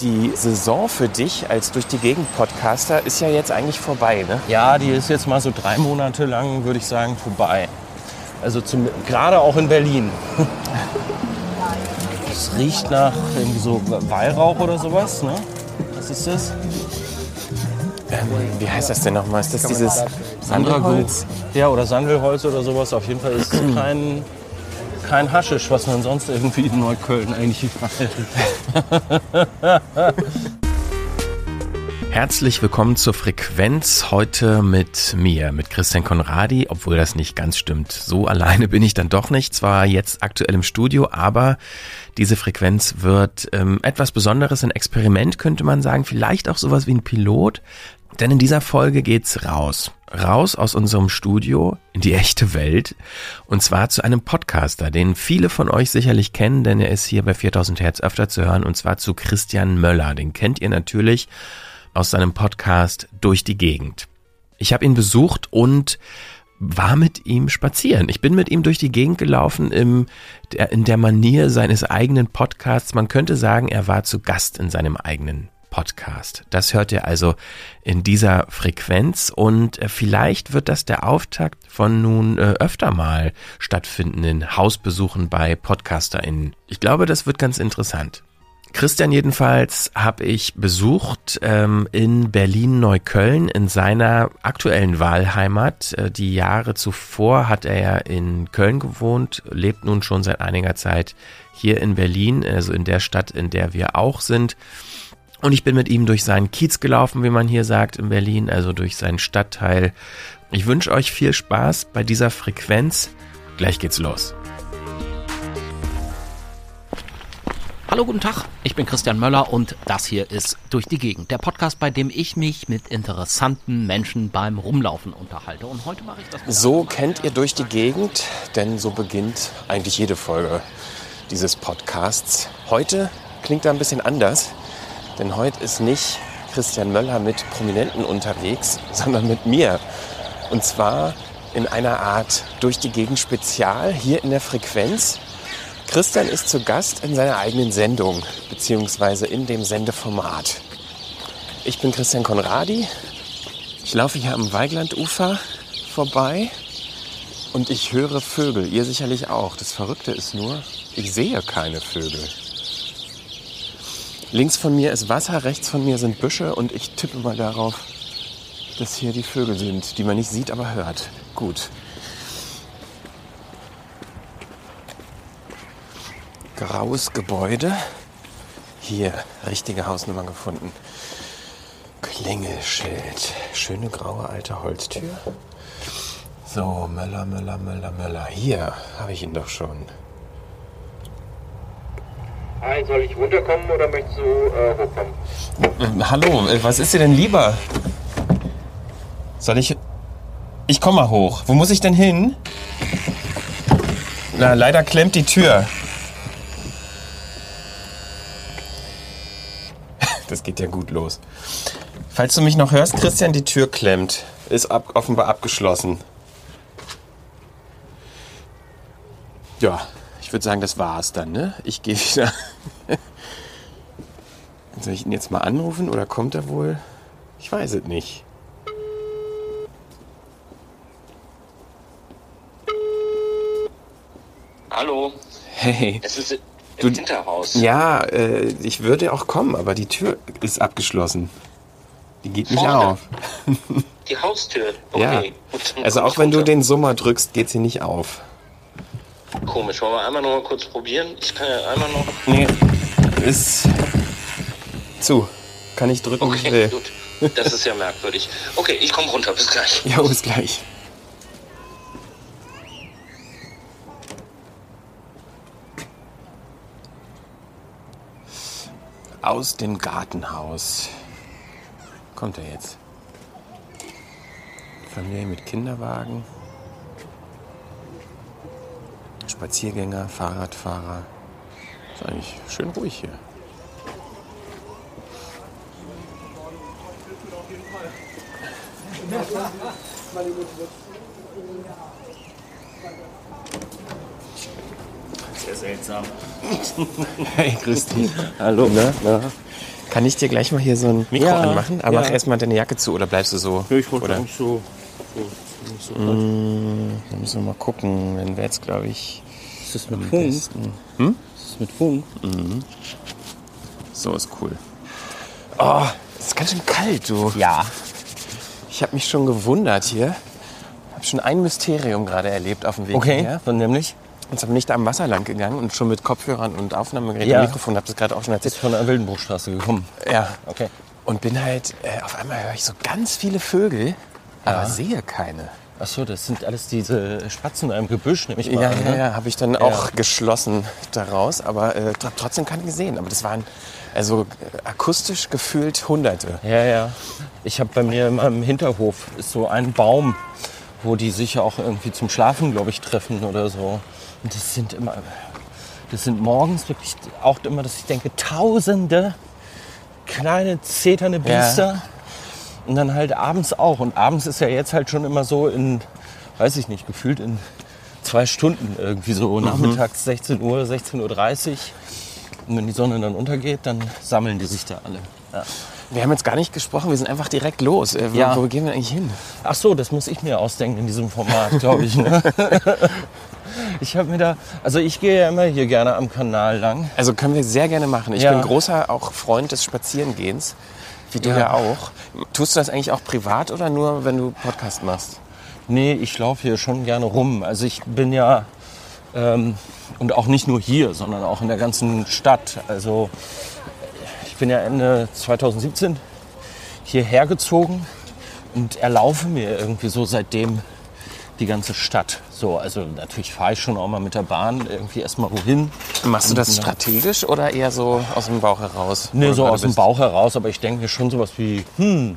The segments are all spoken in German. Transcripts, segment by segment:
Die Saison für dich als durch die Gegend Podcaster ist ja jetzt eigentlich vorbei, ne? Ja, die ist jetzt mal so drei Monate lang, würde ich sagen, vorbei. Also zum, gerade auch in Berlin. Es riecht nach irgendwie so Weihrauch oder sowas, ne? Was ist das? Ähm, wie heißt das denn nochmal? Ist das dieses Sandelholz? Ja, oder Sandelholz oder sowas. Auf jeden Fall ist es kein, kein Haschisch, was man sonst irgendwie in Neukölln eigentlich überall. Herzlich willkommen zur Frequenz. Heute mit mir, mit Christian Konradi, obwohl das nicht ganz stimmt. So alleine bin ich dann doch nicht. Zwar jetzt aktuell im Studio, aber diese Frequenz wird ähm, etwas Besonderes, ein Experiment könnte man sagen. Vielleicht auch sowas wie ein Pilot. Denn in dieser Folge geht's raus. Raus aus unserem Studio in die echte Welt. Und zwar zu einem Podcaster, den viele von euch sicherlich kennen, denn er ist hier bei 4000 Hertz öfter zu hören. Und zwar zu Christian Möller. Den kennt ihr natürlich aus seinem Podcast Durch die Gegend. Ich habe ihn besucht und war mit ihm spazieren. Ich bin mit ihm durch die Gegend gelaufen im, der, in der Manier seines eigenen Podcasts. Man könnte sagen, er war zu Gast in seinem eigenen Podcast. Das hört ihr also in dieser Frequenz und äh, vielleicht wird das der Auftakt von nun äh, öfter mal stattfindenden Hausbesuchen bei PodcasterInnen. Ich glaube, das wird ganz interessant. Christian jedenfalls habe ich besucht ähm, in Berlin-Neukölln in seiner aktuellen Wahlheimat. Äh, die Jahre zuvor hat er ja in Köln gewohnt, lebt nun schon seit einiger Zeit hier in Berlin, also in der Stadt, in der wir auch sind. Und ich bin mit ihm durch seinen Kiez gelaufen, wie man hier sagt, in Berlin, also durch seinen Stadtteil. Ich wünsche euch viel Spaß bei dieser Frequenz. Gleich geht's los. Hallo, guten Tag. Ich bin Christian Möller und das hier ist Durch die Gegend, der Podcast, bei dem ich mich mit interessanten Menschen beim Rumlaufen unterhalte. Und heute mache ich das. So kennt ihr Durch die Gegend, denn so beginnt eigentlich jede Folge dieses Podcasts. Heute klingt er ein bisschen anders, denn heute ist nicht Christian Möller mit Prominenten unterwegs, sondern mit mir. Und zwar in einer Art Durch die Gegend Spezial hier in der Frequenz. Christian ist zu Gast in seiner eigenen Sendung, beziehungsweise in dem Sendeformat. Ich bin Christian Konradi. Ich laufe hier am Weiglandufer vorbei und ich höre Vögel. Ihr sicherlich auch. Das Verrückte ist nur, ich sehe keine Vögel. Links von mir ist Wasser, rechts von mir sind Büsche und ich tippe mal darauf, dass hier die Vögel sind, die man nicht sieht, aber hört. Gut. graues Gebäude. Hier, richtige Hausnummer gefunden. Klingelschild. Schöne graue alte Holztür. So, Möller, Möller, Möller, Möller. Hier habe ich ihn doch schon. Hi, soll ich runterkommen oder möchtest du äh, hochkommen? Äh, hallo, äh, was ist dir denn lieber? Soll ich. Ich komme mal hoch. Wo muss ich denn hin? Na, leider klemmt die Tür. Das geht ja gut los. Falls du mich noch hörst, Christian, die Tür klemmt. Ist ab, offenbar abgeschlossen. Ja, ich würde sagen, das war's dann, ne? Ich gehe wieder. Soll ich ihn jetzt mal anrufen oder kommt er wohl? Ich weiß es nicht. Hallo. Hey. Es ist Du- im Hinterhaus. Ja, äh, ich würde auch kommen, aber die Tür ist abgeschlossen. Die geht nicht Vorne? auf. Die Haustür. Ja. Okay. Dann Also auch wenn du den Summer drückst, geht sie nicht auf. Komisch. Wollen wir einmal noch mal kurz probieren? Ich kann ja einmal noch. Nee, ist zu. Kann ich drücken, Okay, will. gut. Das ist ja merkwürdig. Okay, ich komme runter. Bis gleich. Ja, bis gleich. Aus dem Gartenhaus. Kommt er jetzt? Familie mit Kinderwagen. Spaziergänger, Fahrradfahrer. Ist eigentlich schön ruhig hier. Sehr seltsam. Hey, grüß dich. Hallo. Na, na. Kann ich dir gleich mal hier so ein Mikro Ja, anmachen? Aber ja. mach erstmal deine Jacke zu oder bleibst du so? Ich wollte oder? eigentlich so. so, nicht so Da müssen wir mal gucken. Dann wäre jetzt, glaube ich, Ist das mit Funk? besten. Ist das mit Funk? So ist cool. Oh, es ist ganz schön kalt, du. Ja. Ich habe mich schon gewundert hier. habe schon ein Mysterium gerade erlebt auf dem Weg Okay, hierher. dann nämlich? Und zwar bin ich da am Wasser lang gegangen und schon mit Kopfhörern und Aufnahmegerät Ja. und Mikrofon, habe das gerade auch schon erzählt. Ist von der Wildenbruchstraße gekommen. Ja. Okay. Und bin halt, äh, auf einmal höre ich so ganz viele Vögel, aber sehe keine. Achso, das sind alles diese Spatzen da im Gebüsch, nehme ich mal Ja, an. ja, ne? ja, habe ich dann auch geschlossen daraus, aber äh, tr- trotzdem keine gesehen. Aber das waren also äh, akustisch gefühlt Hunderte. Ja, ja. Ich habe bei mir in meinem Hinterhof ist so ein Baum, wo die sich auch irgendwie zum Schlafen, glaube ich, treffen oder so. Und das sind immer, das sind morgens wirklich auch immer, dass ich denke, tausende kleine zeternde Biester. Und dann halt abends auch. Und abends ist ja jetzt halt schon immer so in, weiß ich nicht, gefühlt in zwei Stunden irgendwie so. Nachmittags 16 Uhr, 16.30 Uhr. Und wenn die Sonne dann untergeht, dann sammeln die sich da alle. Ja. Wir haben jetzt gar nicht gesprochen, wir sind einfach direkt los. Äh, wo, Ja. wo gehen wir eigentlich hin? Ach so, das muss ich mir ausdenken in diesem Format, glaube ich. Ne? Ich habe mir da, also ich gehe ja immer hier gerne am Kanal lang. Also können wir sehr gerne machen. Ich Ja. bin großer auch Freund des Spazierengehens, wie du Ja. ja. auch. Tust du das eigentlich auch privat oder nur, wenn du Podcast machst? Nee, ich laufe hier schon gerne rum. Also ich bin ja, ähm, und auch nicht nur hier, sondern auch in der ganzen Stadt. Also ich bin ja Ende 2017 hierher gezogen und erlaufe mir irgendwie so seitdem die ganze Stadt. So, also natürlich fahre ich schon auch mal mit der Bahn irgendwie erstmal wohin. Machst du das Und, strategisch oder eher so aus dem Bauch heraus? Nee, so aus dem? Bauch heraus, aber ich denke mir schon sowas wie, hm,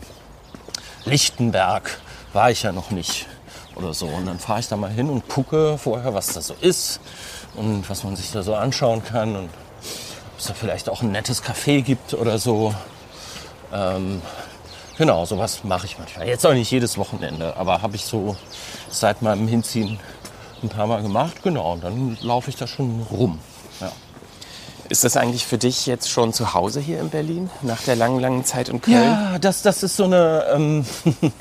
Lichtenberg war ich ja noch nicht oder so. Und dann fahre ich da mal hin und gucke vorher, was da so ist und was man sich da so anschauen kann und ob es da vielleicht auch ein nettes Café gibt oder so. Ähm, genau, sowas mache ich manchmal. Jetzt auch nicht jedes Wochenende, aber habe ich so seit meinem Hinziehen ein paar Mal gemacht. Genau, und dann laufe ich da schon rum. Ja. Ist das eigentlich für dich jetzt schon zu Hause hier in Berlin? Nach der langen, langen Zeit in Köln? Ja, das, das ist so eine. Ähm,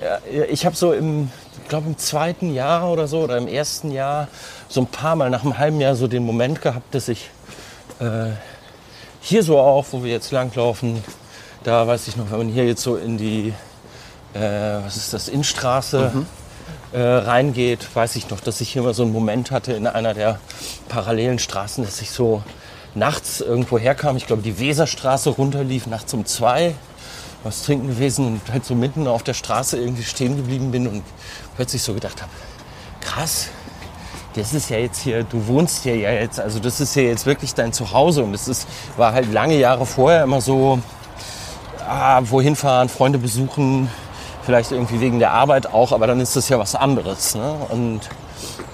ja, ich habe so im, ich glaube im zweiten Jahr oder so oder im ersten Jahr so ein paar Mal nach einem halben Jahr so den Moment gehabt, dass ich äh, hier so auch, wo wir jetzt langlaufen, da weiß ich noch, wenn man hier jetzt so in die, äh, was ist das, Innenstraße äh, reingeht, weiß ich noch, dass ich hier mal so einen Moment hatte in einer der parallelen Straßen, dass ich so nachts irgendwo herkam. Ich glaube, die Weserstraße runterlief, nachts um zwei, was trinken gewesen und halt so mitten auf der Straße irgendwie stehen geblieben bin und plötzlich so gedacht habe, krass, das ist ja jetzt hier, du wohnst hier ja jetzt, also das ist ja jetzt wirklich dein Zuhause und das ist, war halt lange Jahre vorher immer so, ah, wohin fahren, Freunde besuchen, vielleicht irgendwie wegen der Arbeit auch, aber dann ist das ja was anderes. Ne? Und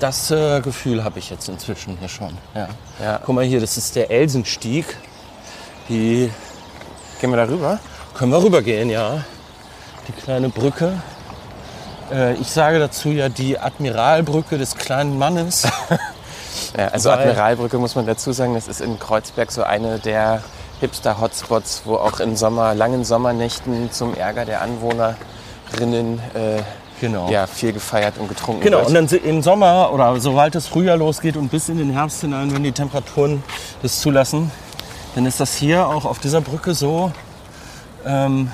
das äh, Gefühl habe ich jetzt inzwischen hier schon. Ja. Ja. Guck mal hier, das ist der Elsenstieg. Die Gehen wir da rüber? können wir rübergehen, ja. Die kleine Brücke. Äh, ich sage dazu ja die Admiralbrücke des kleinen Mannes. Ja, also Admiralbrücke muss man dazu sagen, das ist in Kreuzberg so eine der Hipster-Hotspots, wo auch in Sommer, langen Sommernächten zum Ärger der Anwohnerinnen äh, Genau. ja, viel gefeiert und getrunken Genau, wird. und dann im Sommer oder sobald das Frühjahr losgeht und bis in den Herbst hinein, wenn die Temperaturen das zulassen, dann ist das hier auch auf dieser Brücke so, ähm,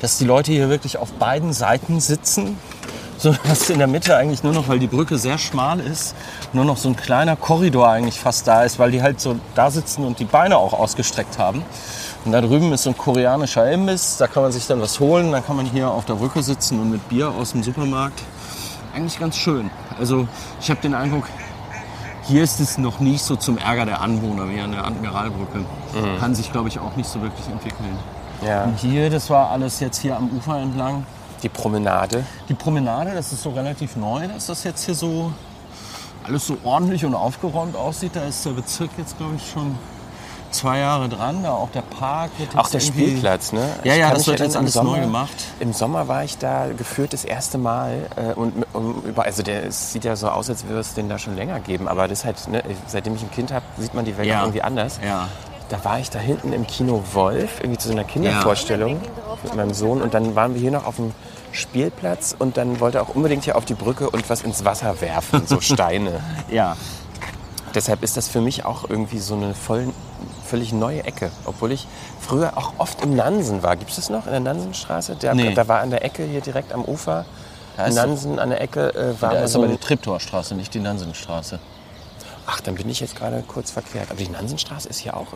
dass die Leute hier wirklich auf beiden Seiten sitzen, so dass in der Mitte eigentlich nur noch, weil die Brücke sehr schmal ist, nur noch so ein kleiner Korridor eigentlich fast da ist, weil die halt so da sitzen und die Beine auch ausgestreckt haben. Und da drüben ist so ein koreanischer Imbiss, da kann man sich dann was holen, dann kann man hier auf der Brücke sitzen und mit Bier aus dem Supermarkt. Eigentlich ganz schön. Also ich habe den Eindruck, hier ist es noch nicht so zum Ärger der Anwohner wie an der Admiralbrücke. Kann sich, glaube ich, auch nicht so wirklich entwickeln. ja, Und hier, das war alles jetzt hier am Ufer entlang. Die Promenade. Die Promenade, das ist so relativ neu, dass das jetzt hier so alles so ordentlich und aufgeräumt aussieht. Da ist der Bezirk jetzt, glaube ich, schon zwei Jahre dran. Da auch der Park wird Auch der Spielplatz, ne? Ja, ja, das wird jetzt alles im neu Sommer- gemacht. Im Sommer war ich da geführt das erste Mal äh, und um, also der es sieht ja so aus, als würde es den da schon länger geben, aber das halt, ne, seitdem ich ein Kind habe, sieht man die Welt Ja. irgendwie anders. Ja. Da war ich da hinten im Kino Wolf, irgendwie zu so einer Kindervorstellung mit meinem Sohn. Und dann waren wir hier noch auf dem Spielplatz und dann wollte er auch unbedingt hier auf die Brücke und was ins Wasser werfen, so Steine. Ja. Deshalb ist das für mich auch irgendwie so eine voll, völlig neue Ecke. Obwohl ich früher auch oft im Nansen war. Gibt es das noch in der Nansenstraße? Der, Nee. Da war an der Ecke hier direkt am Ufer. Da ist- Nansen an der Ecke äh, war Da ist so aber die Triptorstraße, nicht die Nansenstraße. Ach, dann bin ich jetzt gerade kurz verquert. Aber die Nansenstraße ist hier auch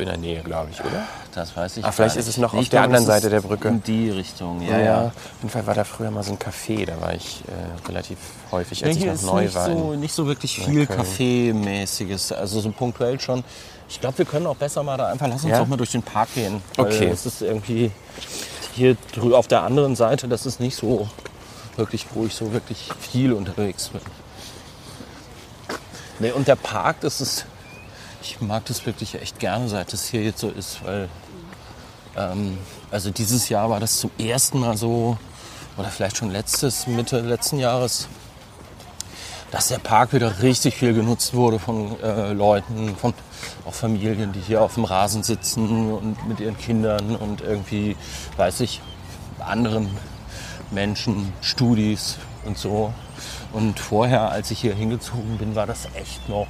in der Nähe, glaube ich, oder? Das weiß ich Ah, vielleicht ist es noch auf Ich der glaube, anderen das Seite der Brücke. In die Richtung, ja, ja. Auf jeden Fall war da früher mal so ein Café. Da war ich äh, relativ häufig, Ja, als ich hier noch neu nicht, war. so, nicht so wirklich viel. Kaffeemäßiges. Also so punktuell schon. Ich glaube, wir können auch besser mal da einfach, lass uns Ja? doch mal durch den Park gehen. Okay. Es ist irgendwie hier drü- auf der anderen Seite, das ist nicht so wirklich, wo ich so wirklich viel unterwegs bin. Nee, und der Park, das ist, ich mag das wirklich echt gerne, seit es hier jetzt so ist, weil ähm, also dieses Jahr war das zum ersten Mal so, oder vielleicht schon letztes, Mitte letzten Jahres, dass der Park wieder richtig viel genutzt wurde von äh, Leuten, von auch Familien, die hier auf dem Rasen sitzen und mit ihren Kindern und irgendwie, weiß ich, anderen Menschen, Studis und so. Und vorher, als ich hier hingezogen bin, war das echt noch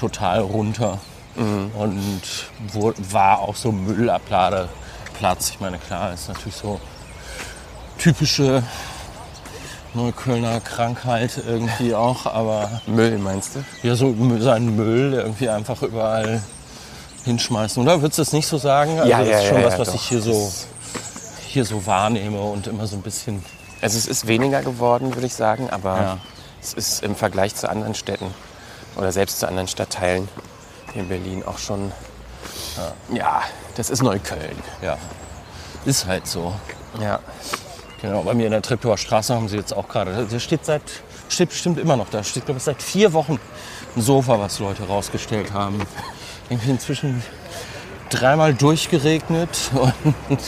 total runter. Und wo, war auch so Müllabladeplatz. Ich meine, klar, ist natürlich so typische Neuköllner Krankheit irgendwie auch, aber Müll, meinst du? ja, so seinen Müll irgendwie einfach überall hinschmeißen. Oder würdest du das nicht so sagen? Also Ja, das ja, ist schon ja, was, was doch. ich hier so, hier so wahrnehme und immer so ein bisschen. Also es ist weniger geworden, würde ich sagen, aber es ist im Vergleich zu anderen Städten oder selbst zu anderen Stadtteilen in Berlin auch schon, ja, das ist Neukölln. Ja, ist halt so. Ja. Genau, bei mir in der Treptower Straße haben sie jetzt auch gerade, da steht seit, steht bestimmt immer noch da, steht glaube ich seit vier Wochen ein Sofa, was Leute rausgestellt haben. Irgendwie inzwischen dreimal durchgeregnet und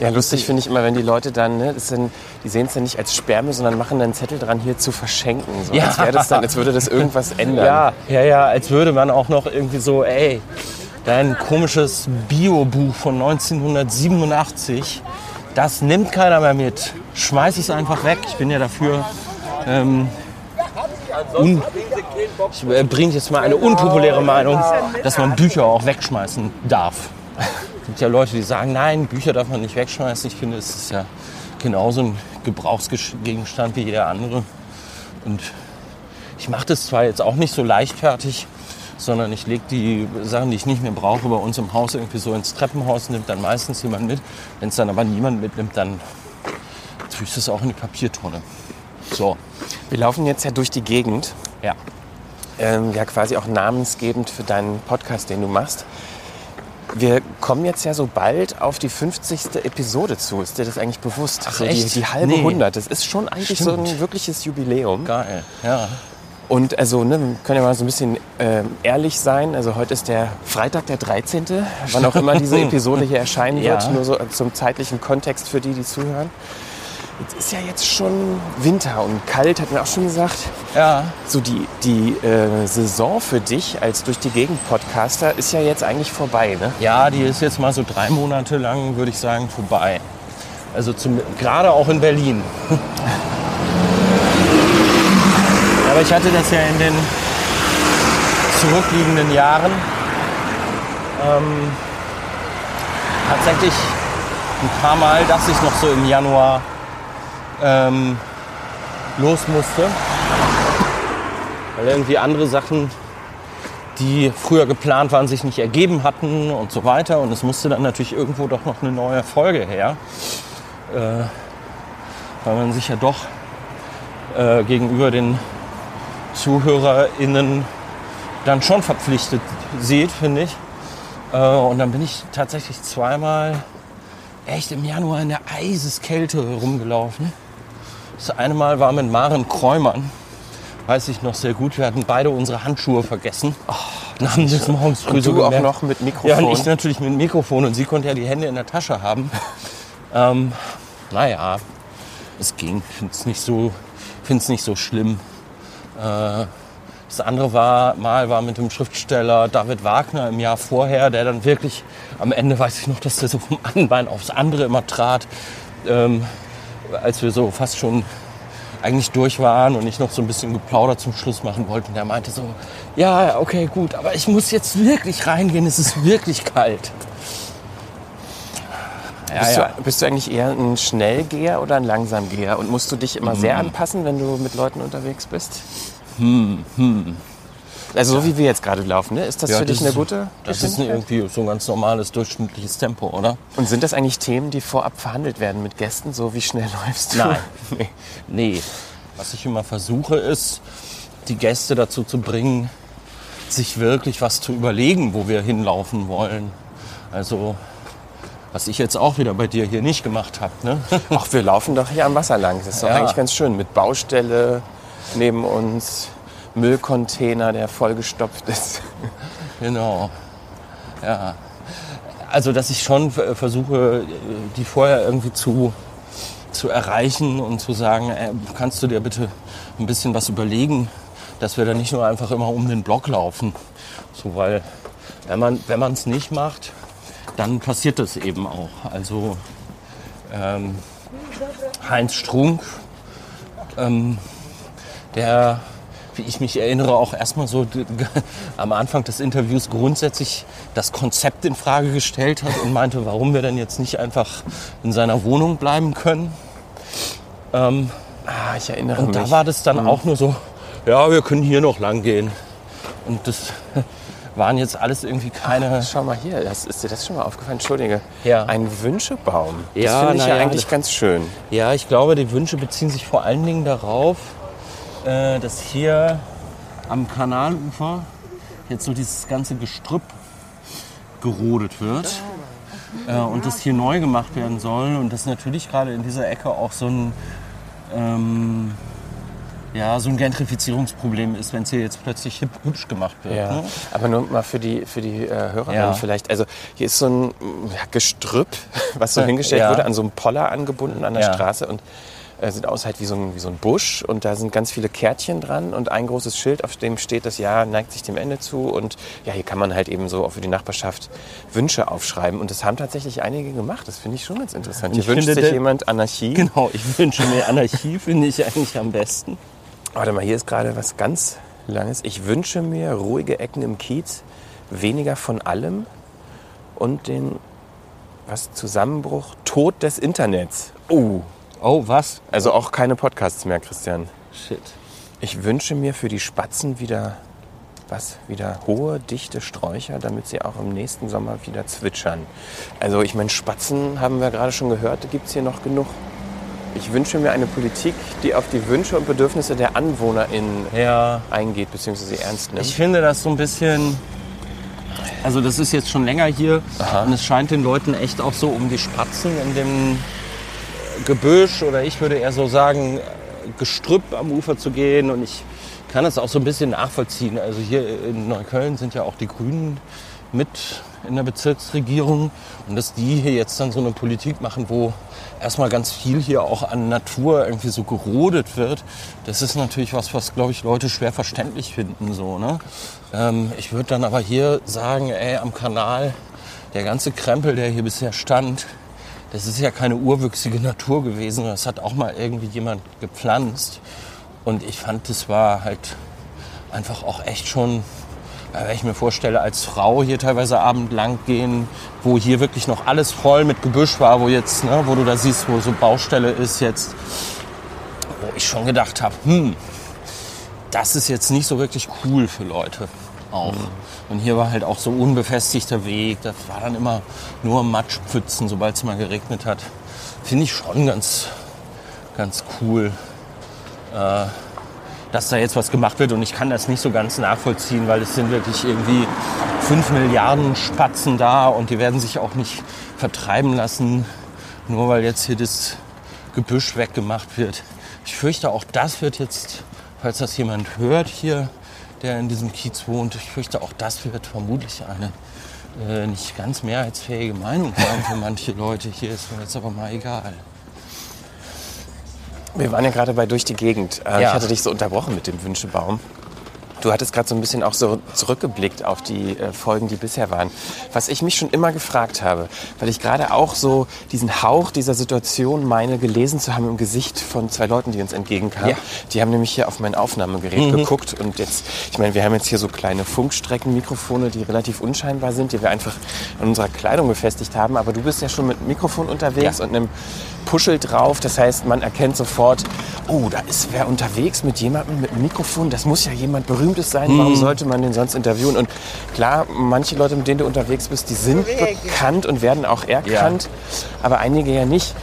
Ja, lustig finde ich immer, wenn die Leute dann, ne, sind, die sehen es dann nicht als Sperrmüll, sondern machen dann einen Zettel dran, hier zu verschenken. So, Ja. als, das dann, als würde das irgendwas ändern. Ja, ja, ja, als würde man auch noch irgendwie so, ey, dein komisches Bio-Buch von 1987, das nimmt keiner mehr mit. Schmeiß es einfach weg. Ich bin ja dafür. Ähm, un ich äh, bringe jetzt mal eine unpopuläre Meinung, dass man Bücher auch wegschmeißen darf. Es gibt ja Leute, die sagen, nein, Bücher darf man nicht wegschmeißen. Ich finde, es ist ja genauso ein Gebrauchsgegenstand wie jeder andere. Und ich mache das zwar jetzt auch nicht so leichtfertig, sondern ich lege die Sachen, die ich nicht mehr brauche, bei uns im Haus irgendwie so ins Treppenhaus, nimmt dann meistens jemand mit. Wenn es dann aber niemand mitnimmt, dann tue ich das auch in die Papiertonne. So, Wir laufen jetzt ja durch die Gegend, ja. ähm, ja quasi auch namensgebend für deinen Podcast, den du machst. Wir kommen jetzt ja so bald auf die 50. Episode zu. Ist dir das eigentlich bewusst? so die, echt? die halbe Nee. 100. Das ist schon eigentlich so Stimmt. ein wirkliches Jubiläum. Geil, ja. Und also, ne, wir können ja mal so ein bisschen ähm, ehrlich sein. Also heute ist der Freitag, der 13., wann auch immer diese Episode hier erscheinen wird. Ja. Nur so zum zeitlichen Kontext für die, die zuhören. Jetzt ist ja jetzt schon Winter und kalt, hatten wir auch schon gesagt. Ja, So die, die äh, Saison für dich als durch die Gegend Podcaster ist ja jetzt eigentlich vorbei, ne? ja, die ist jetzt mal so drei Monate lang, würde ich sagen, vorbei. Also zum, gerade auch in Berlin. Aber ich hatte das ja in den zurückliegenden Jahren ähm, tatsächlich ein paar Mal, dass ich noch so im Januar ähm, los musste. Weil irgendwie andere Sachen, die früher geplant waren, sich nicht ergeben hatten und so weiter. Und es musste dann natürlich irgendwo doch noch eine neue Folge her. Äh, weil man sich ja doch äh, gegenüber den ZuhörerInnen dann schon verpflichtet sieht, finde ich. Äh, und dann bin ich tatsächlich zweimal echt im Januar in der Eiseskälte rumgelaufen. Das eine Mal war mit Maren Kräumann. Weiß ich noch sehr gut. Wir hatten beide unsere Handschuhe vergessen. Oh, haben des Morgens früh Und so du auch gemerkt. noch mit Mikrofon. Ja, und ich natürlich mit Mikrofon und sie konnte ja die Hände in der Tasche haben. ähm, naja, es ging. Ich finde es nicht, so- nicht so schlimm. Äh, Das andere war, Mal war mit dem Schriftsteller David Wagner im Jahr vorher, der dann wirklich am Ende weiß ich noch, dass der so vom einen Bein aufs andere immer trat, ähm, als wir so fast schon eigentlich durch waren und ich noch so ein bisschen geplaudert zum Schluss machen wollte. Und der meinte so, ja, okay, gut, aber ich muss jetzt wirklich reingehen, es ist wirklich kalt. Ja, bist, ja. Du, bist, Du, eigentlich eher ein Schnellgeher oder ein Langsamgeher? Und musst du dich immer hm. sehr anpassen, wenn du mit Leuten unterwegs bist? Hm, hm. Also so wie wir jetzt gerade laufen, ne? ist das ja, für dich das eine gute? Das ist irgendwie so ein ganz normales durchschnittliches Tempo, oder? Und sind das eigentlich Themen, die vorab verhandelt werden mit Gästen? So wie schnell läufst du? Nein, nee. nee. Was ich immer versuche, ist, die Gäste dazu zu bringen, sich wirklich was zu überlegen, wo wir hinlaufen wollen. Also was ich jetzt auch wieder bei dir hier nicht gemacht habe. Ne? Ach, wir laufen doch hier am Wasser lang. Das ist doch ja. eigentlich ganz schön. Mit Baustelle neben uns, Müllcontainer, der vollgestopft ist. Genau. Ja. Also, dass ich schon versuche, die vorher irgendwie zu, zu erreichen und zu sagen, ey, kannst du dir bitte ein bisschen was überlegen, dass wir da nicht nur einfach immer um den Block laufen. So, weil wenn man wenn es nicht macht, dann passiert das eben auch. Also ähm, Heinz Strunk, ähm, der, wie ich mich erinnere, auch erstmal so am Anfang des Interviews grundsätzlich das Konzept in Frage gestellt hat und meinte, warum wir denn jetzt nicht einfach in seiner Wohnung bleiben können. Ähm, ah, ich erinnere und mich. Und da war das dann mhm. auch nur so, ja, wir können hier noch lang gehen. Und das waren jetzt alles irgendwie keine. Ach, schau mal hier, das, ist dir das schon mal aufgefallen? Entschuldige. Ja. Ein Wünschebaum. Das ja, finde ich ja, ja eigentlich ganz schön. Ja, ich glaube, die Wünsche beziehen sich vor allen Dingen darauf, äh, dass hier am Kanalufer jetzt so dieses ganze Gestrüpp gerodet wird. Äh, und das hier neu gemacht werden soll. Und das natürlich gerade in dieser Ecke auch so ein. Ähm, ja, so ein Gentrifizierungsproblem ist, wenn es hier jetzt plötzlich hip hübsch gemacht wird. Ja. Ne? Aber nur mal für die, für die äh, Hörerinnen ja. vielleicht. Also hier ist so ein ja, Gestrüpp, was so hingestellt wurde, an so einem Poller angebunden an der Straße und äh, sieht aus halt wie so, ein, wie so ein Busch und da sind ganz viele Kärtchen dran und ein großes Schild, auf dem steht, das Jahr neigt sich dem Ende zu und ja, hier kann man halt eben so auch für die Nachbarschaft Wünsche aufschreiben und das haben tatsächlich einige gemacht. Das finde ich schon ganz interessant. Hier wünscht sich jemand Anarchie. Genau, ich wünsche mir Anarchie, finde ich eigentlich am besten. Warte mal, hier ist gerade was ganz Langes. Ich wünsche mir ruhige Ecken im Kiez, weniger von allem und den was Zusammenbruch, Tod des Internets. Oh. Oh, was? Also auch keine Podcasts mehr, Christian. Shit. Ich wünsche mir für die Spatzen wieder was wieder hohe, dichte Sträucher, damit sie auch im nächsten Sommer wieder zwitschern. Also ich meine, Spatzen haben wir gerade schon gehört, gibt es hier noch genug. Ich wünsche mir eine Politik, die auf die Wünsche und Bedürfnisse der AnwohnerInnen ja. eingeht bzw. ernst nimmt. Ich finde das so ein bisschen. Also das ist jetzt schon länger hier Aha. und es scheint den Leuten echt auch so um die Spatzen in dem Gebüsch oder ich würde eher so sagen Gestrüpp am Ufer zu gehen und ich kann das auch so ein bisschen nachvollziehen. Also hier in Neukölln sind ja auch die Grünen mit in der Bezirksregierung und dass die hier jetzt dann so eine Politik machen, wo erstmal ganz viel hier auch an Natur irgendwie so gerodet wird, das ist natürlich was, was glaube ich Leute schwer verständlich finden. So, ne? Ähm, ich würde dann aber hier sagen, ey, am Kanal, der ganze Krempel, der hier bisher stand, das ist ja keine urwüchsige Natur gewesen. Das hat auch mal irgendwie jemand gepflanzt. Und ich fand, das war halt einfach auch echt schon wenn ich mir vorstelle, als Frau hier teilweise abendlang gehen, wo hier wirklich noch alles voll mit Gebüsch war, wo jetzt, ne, wo du da siehst, wo so Baustelle ist jetzt, wo ich schon gedacht habe, hm, das ist jetzt nicht so wirklich cool für Leute auch. Mhm. Und hier war halt auch so unbefestigter Weg, das war dann immer nur Matschpfützen, sobald es mal geregnet hat. Finde ich schon ganz, ganz cool. Äh, dass da jetzt was gemacht wird. Und ich kann das nicht so ganz nachvollziehen, weil es sind wirklich irgendwie 5 Milliarden Spatzen da und die werden sich auch nicht vertreiben lassen, nur weil jetzt hier das Gebüsch weggemacht wird. Ich fürchte, auch das wird jetzt, falls das jemand hört hier, der in diesem Kiez wohnt, ich fürchte, auch das wird vermutlich eine äh, nicht ganz mehrheitsfähige Meinung sein für manche Leute. Hier ist mir jetzt aber mal egal. Wir waren ja gerade bei Durch die Gegend. Äh, ja. Ich hatte dich so unterbrochen mit dem Wünschebaum. Du hattest gerade so ein bisschen auch so zurückgeblickt auf die äh, Folgen, die bisher waren. Was ich mich schon immer gefragt habe, weil ich gerade auch so diesen Hauch dieser Situation meine, gelesen zu haben im Gesicht von zwei Leuten, die uns entgegenkamen. Ja. Die haben nämlich hier auf mein Aufnahmegerät geguckt und jetzt, ich meine, wir haben jetzt hier so kleine Funkstreckenmikrofone, die relativ unscheinbar sind, die wir einfach an unserer Kleidung befestigt haben. Aber du bist ja schon mit Mikrofon unterwegs Ja. und einem Puschel drauf. Das heißt, man erkennt sofort, oh, da ist wer unterwegs mit jemandem mit einem Mikrofon. Das muss ja jemand Berühmtes sein. Mhm. Warum sollte man den sonst interviewen? Und klar, manche Leute, mit denen du unterwegs bist, die sind bekannt und werden auch erkannt, aber einige ja nicht.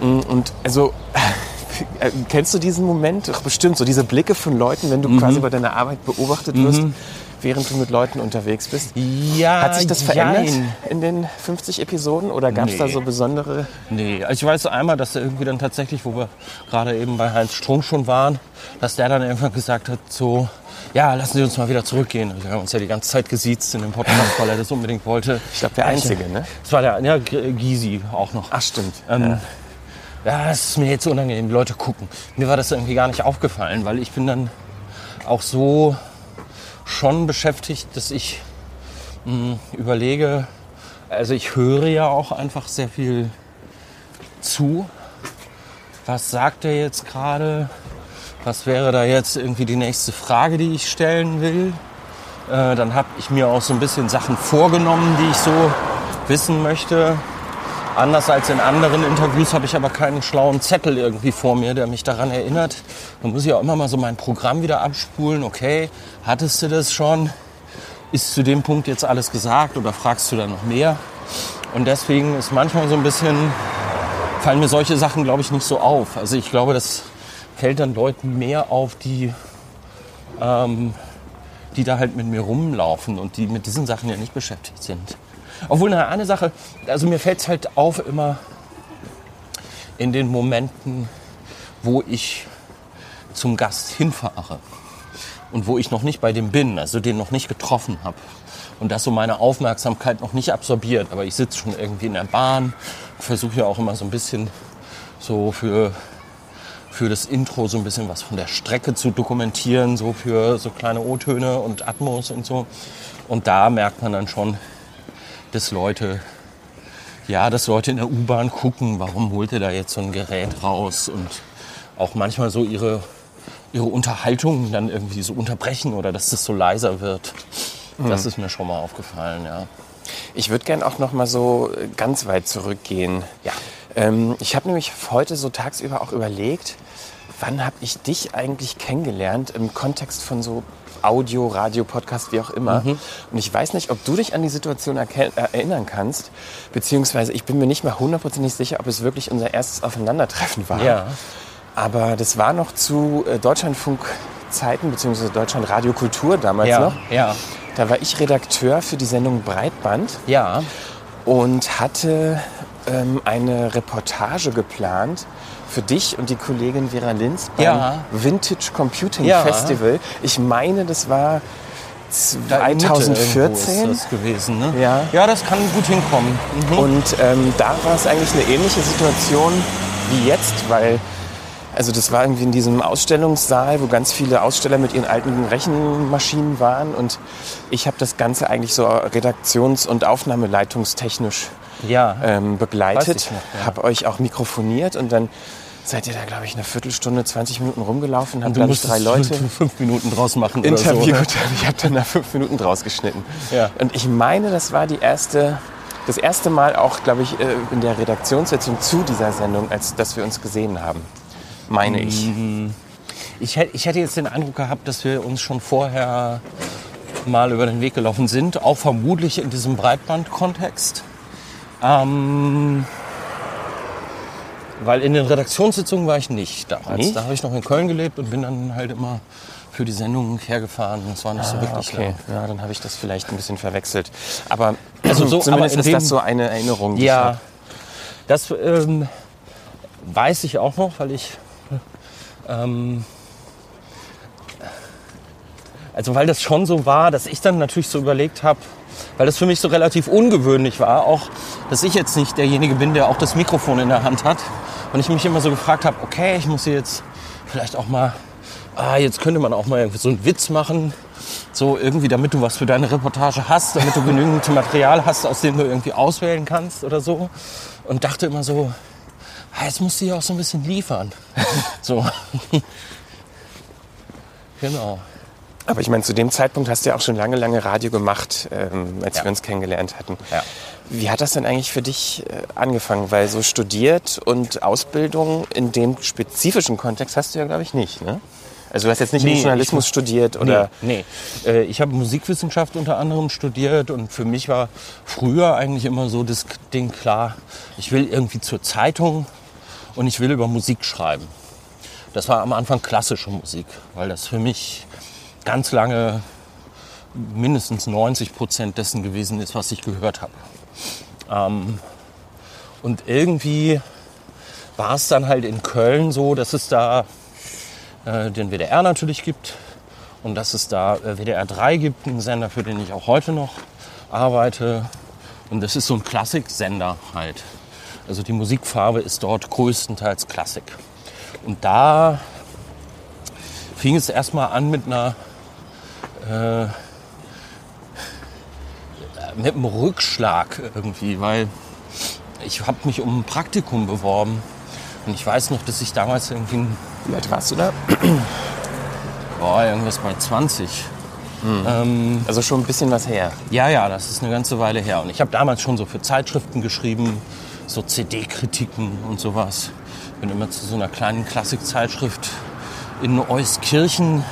Mm, Und also, äh, kennst du diesen Moment? Doch bestimmt, so diese Blicke von Leuten, wenn du Mhm. quasi bei deiner Arbeit beobachtet wirst, während du mit Leuten unterwegs bist. Ja, Hat sich das verändert jein. in den 50 Episoden oder gab es Nee. da so besondere? Nee, also ich weiß einmal, dass er irgendwie dann tatsächlich, wo wir gerade eben bei Heinz Strunk schon waren, dass der dann irgendwann gesagt hat, so, ja, lassen Sie uns mal wieder zurückgehen. Wir haben uns ja die ganze Zeit gesiezt in dem Podcast, weil er das unbedingt wollte. Ich glaube, der Einzige, ne? Das war der, ja, Gysi auch noch. Ach, stimmt. Ähm, ja, das ist mir jetzt unangenehm, die Leute gucken. Mir war das irgendwie gar nicht aufgefallen, weil ich bin dann auch so schon beschäftigt, dass ich mh, überlege, also ich höre ja auch einfach sehr viel zu. Was sagt er jetzt gerade? Was wäre da jetzt irgendwie die nächste Frage, die ich stellen will? Äh, dann habe ich mir auch so ein bisschen Sachen vorgenommen, die ich so wissen möchte. Anders als in anderen Interviews habe ich aber keinen schlauen Zettel irgendwie vor mir, der mich daran erinnert. Dann muss ich auch immer mal so mein Programm wieder abspulen. Okay, hattest du das schon? Ist zu dem Punkt jetzt alles gesagt oder fragst du da noch mehr? Und deswegen ist manchmal so ein bisschen, fallen mir solche Sachen, glaube ich, nicht so auf. Also ich glaube, das fällt dann Leuten mehr auf, die, ähm, die da halt mit mir rumlaufen und die mit diesen Sachen ja nicht beschäftigt sind. Obwohl, na, eine Sache, also mir fällt es halt auf immer in den Momenten, wo ich zum Gast hinfahre und wo ich noch nicht bei dem bin, also den noch nicht getroffen habe. Und das so meine Aufmerksamkeit noch nicht absorbiert. Aber ich sitze schon irgendwie in der Bahn, versuche ja auch immer so ein bisschen so für, für das Intro so ein bisschen was von der Strecke zu dokumentieren, so für so kleine O-Töne und Atmos und so. Und da merkt man dann schon, dass Leute, ja, dass Leute in der U-Bahn gucken, warum holt er da jetzt so ein Gerät raus und auch manchmal so ihre, ihre Unterhaltung dann irgendwie so unterbrechen oder dass das so leiser wird. Das ist mir schon mal aufgefallen, ja. Ich würde gern auch noch mal so äh, ganz weit zurückgehen. Ja. Ähm, ich habe nämlich heute so tagsüber auch überlegt, wann habe ich dich eigentlich kennengelernt im Kontext von so Audio, Radio, Podcast, wie auch immer. Mhm. Und ich weiß nicht, ob du dich an die Situation äh, erinnern kannst, beziehungsweise ich bin mir nicht mal hundertprozentig sicher, ob es wirklich unser erstes Aufeinandertreffen war. Ja. Aber das war noch zu äh, Deutschlandfunk-Zeiten, beziehungsweise Deutschland Radio Kultur damals Ja, noch. ja, Da war ich Redakteur für die Sendung Breitband ja. und hatte ähm, eine Reportage geplant für dich und die Kollegin Vera Linz beim Ja. Vintage Computing Ja. Festival. Ich meine, das war Da in Mitte irgendwo 2014. ist das gewesen, ne? Ja. Ja, das kann gut hinkommen. Mhm. Und ähm, da war es eigentlich eine ähnliche Situation wie jetzt, weil also das war irgendwie in diesem Ausstellungssaal, wo ganz viele Aussteller mit ihren alten Rechenmaschinen waren und ich habe das Ganze eigentlich so redaktions- und aufnahmeleitungstechnisch Ja. ähm, begleitet, ja. habe euch auch mikrofoniert und dann seid ihr da, glaube ich, eine Viertelstunde, 20 Minuten rumgelaufen, habt, musstest drei Leute fünf Minuten draus machen oder so. interviewt. ne? Ich habe dann da fünf Minuten draus geschnitten. Ja. Und ich meine, das war die erste, das erste Mal auch, glaube ich, äh, in der Redaktionssitzung zu dieser Sendung, als dass wir uns gesehen haben. Meine ich. Mhm. Ich, ich hätte jetzt den Eindruck gehabt, dass wir uns schon vorher mal über den Weg gelaufen sind, auch vermutlich in diesem Breitband-Kontext. Ähm, weil in den Redaktionssitzungen war ich nicht damals. Nicht? Da habe ich noch in Köln gelebt und bin dann halt immer für die Sendung hergefahren. Das war nicht so wirklich Okay, lang. ja, dann habe ich das vielleicht ein bisschen verwechselt. Aber Also so- zumindest aber ist das so eine Erinnerung. Ja, das ähm, weiß ich auch noch, weil ich ähm, also weil das schon so war, dass ich dann natürlich so überlegt habe, weil das für mich so relativ ungewöhnlich war, auch dass ich jetzt nicht derjenige bin, der auch das Mikrofon in der Hand hat und ich mich immer so gefragt habe, okay, ich muss hier jetzt vielleicht auch mal ah, jetzt könnte man auch mal irgendwie so einen Witz machen. So irgendwie, damit du was für deine Reportage hast, damit du genügend Material hast, aus dem du irgendwie auswählen kannst oder so. Und dachte immer so, ah, jetzt musst du ja auch so ein bisschen liefern. so. genau. Aber ich meine, zu dem Zeitpunkt hast du ja auch schon lange, lange Radio gemacht, ähm, als Ja. wir uns kennengelernt hatten. Ja. Wie hat das denn eigentlich für dich äh, angefangen? Weil so studiert und Ausbildung in dem spezifischen Kontext hast du ja, glaube ich, nicht. Ne? Also du hast jetzt nicht Nee, Journalismus ich- studiert oder... Nee, nee. Äh, ich habe Musikwissenschaft unter anderem studiert und für mich war früher eigentlich immer so das Ding klar, ich will irgendwie zur Zeitung und ich will über Musik schreiben. Das war am Anfang klassische Musik, weil das für mich ganz lange mindestens 90 Prozent dessen gewesen ist, was ich gehört habe. Ähm, und irgendwie war es dann halt in Köln so, dass es da äh, den WDR natürlich gibt und dass es da äh, WDR 3 gibt, einen Sender, für den ich auch heute noch arbeite. Und das ist so ein Klassiksender halt. Also die Musikfarbe ist dort größtenteils Klassik. Und da fing es erstmal an mit einer äh, mit einem Rückschlag irgendwie, weil ich habe mich um ein Praktikum beworben und ich weiß noch, dass ich damals irgendwie Wie alt warst du da? Boah, irgendwas bei 20. Ähm, Also schon ein bisschen was her. ja, ja, das ist eine ganze Weile her. Und ich habe damals schon so für Zeitschriften geschrieben, so CD-Kritiken und sowas. Bin immer zu so einer kleinen Klassikzeitschrift in Euskirchen,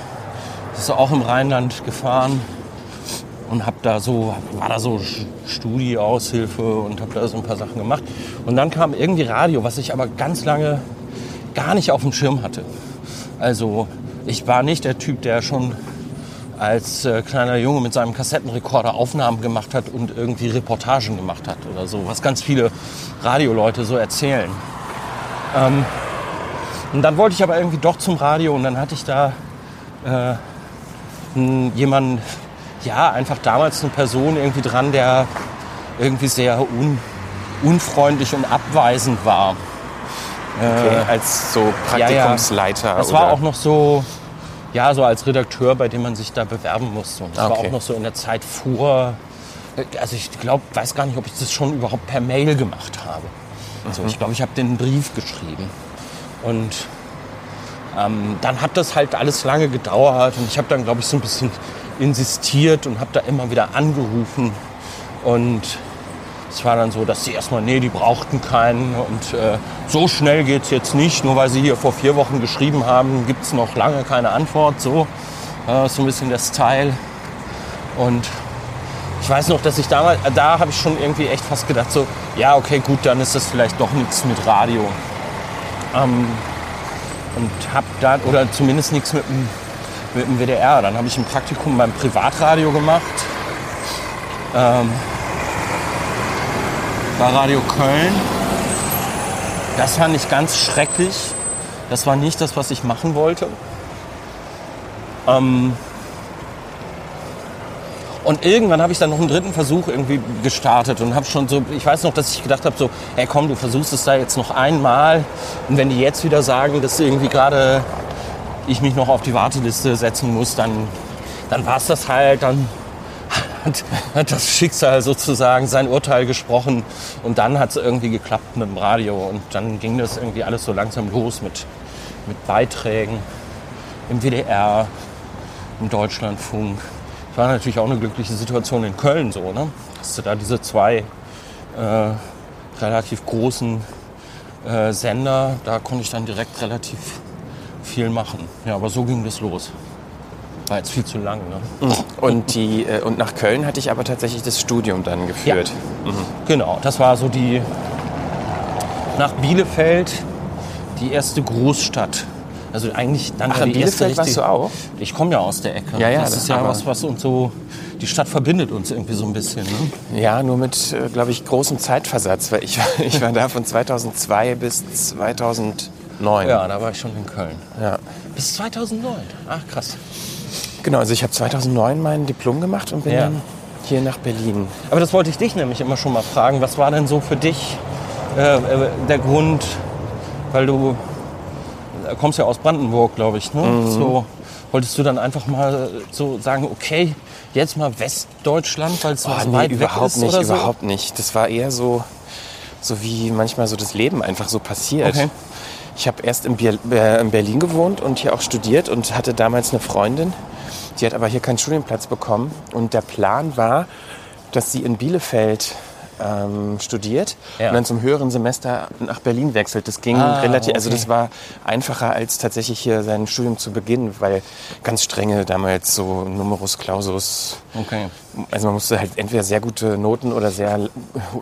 ist auch im Rheinland, gefahren und habe da so, war da so Studieaushilfe und habe da so ein paar Sachen gemacht. Und dann kam irgendwie Radio, was ich aber ganz lange gar nicht auf dem Schirm hatte. Also ich war nicht der Typ, der schon als äh, kleiner Junge mit seinem Kassettenrekorder Aufnahmen gemacht hat und irgendwie Reportagen gemacht hat oder so, was ganz viele Radioleute so erzählen. Ähm, und dann wollte ich aber irgendwie doch zum Radio und dann hatte ich da äh, n- jemanden, ja, einfach damals eine Person irgendwie dran, der irgendwie sehr un, unfreundlich und abweisend war. Okay, als so ja, ja. Praktikumsleiter. Das oder? war auch noch so, ja, so als Redakteur, bei dem man sich da bewerben musste. Und das Ah, war okay. auch noch so in der Zeit vor. Also ich glaube, weiß gar nicht, ob ich das schon überhaupt per Mail gemacht habe. Also Mhm. ich glaube, ich habe den Brief geschrieben. Und ähm, dann hat das halt alles lange gedauert und ich habe dann, glaube ich, so ein bisschen insistiert und habe da immer wieder angerufen. Und es war dann so, dass sie erstmal, nee, die brauchten keinen und äh, so schnell geht es jetzt nicht. Nur weil sie hier vor vier Wochen geschrieben haben, gibt es noch lange keine Antwort. So, äh, so ein bisschen der Style. Und ich weiß noch, dass ich damals, äh, da habe ich schon irgendwie echt fast gedacht, so, ja, okay, gut, dann ist das vielleicht doch nichts mit Radio. Ähm, und habe dann, oder zumindest nichts mit dem, mit dem WDR. Dann habe ich ein Praktikum beim Privatradio gemacht. Ähm, bei Radio Köln. Das fand ich ganz schrecklich. Das war nicht das, was ich machen wollte. Ähm, und irgendwann habe ich dann noch einen dritten Versuch irgendwie gestartet und habe schon so, ich weiß noch, dass ich gedacht habe, so, hey komm, du versuchst es da jetzt noch einmal. Und wenn die jetzt wieder sagen, dass irgendwie gerade ich mich noch auf die Warteliste setzen muss, dann, dann war es das halt, dann hat, hat das Schicksal sozusagen sein Urteil gesprochen und dann hat es irgendwie geklappt mit dem Radio und dann ging das irgendwie alles so langsam los mit, mit Beiträgen im WDR, im Deutschlandfunk. War natürlich auch eine glückliche Situation in Köln so, ne? dass du da diese zwei äh, relativ großen äh, Sender, da konnte ich dann direkt relativ viel machen. Ja, aber so ging das los. War jetzt viel zu lang. Ne? Und, die, äh, und nach Köln hatte ich aber tatsächlich das Studium dann geführt. Genau, das war so die nach Bielefeld die erste Großstadt. Also eigentlich dann Ach, ja die erste Bielefeld warst richtige- du auch? Ich komme ja aus der Ecke. Ja, ja, das das ist ja was, was uns so die Stadt verbindet uns irgendwie so ein bisschen. Ne? Ja, nur mit, äh, glaube ich, großem Zeitversatz, weil ich, war- ich war da von 2002 bis 2009. Ja, da war ich schon in Köln. Ja. Bis 2009. Ach krass. Genau, also ich habe 2009 mein Diplom gemacht und bin Ja. dann hier nach Berlin. Aber das wollte ich dich nämlich immer schon mal fragen. Was war denn so für dich äh, äh, der Grund, weil du kommst ja aus Brandenburg, glaube ich. Ne? Mhm. So wolltest du dann einfach mal so sagen, okay, jetzt mal Westdeutschland, weil es Oh, nee, weit überhaupt weg ist nicht, oder so? überhaupt nicht. Das war eher so, so wie manchmal so das Leben einfach so passiert. Okay. Ich habe erst in, Bier, äh, in Berlin gewohnt und hier auch studiert und hatte damals eine Freundin, die hat aber hier keinen Studienplatz bekommen. Und der Plan war, dass sie in Bielefeld ähm, studiert Ja. und dann zum höheren Semester nach Berlin wechselt. Das ging Ah, relativ, also okay. das war einfacher als tatsächlich hier sein Studium zu beginnen, weil ganz strenge damals so Numerus Clausus Okay. also man musste halt entweder sehr gute Noten oder sehr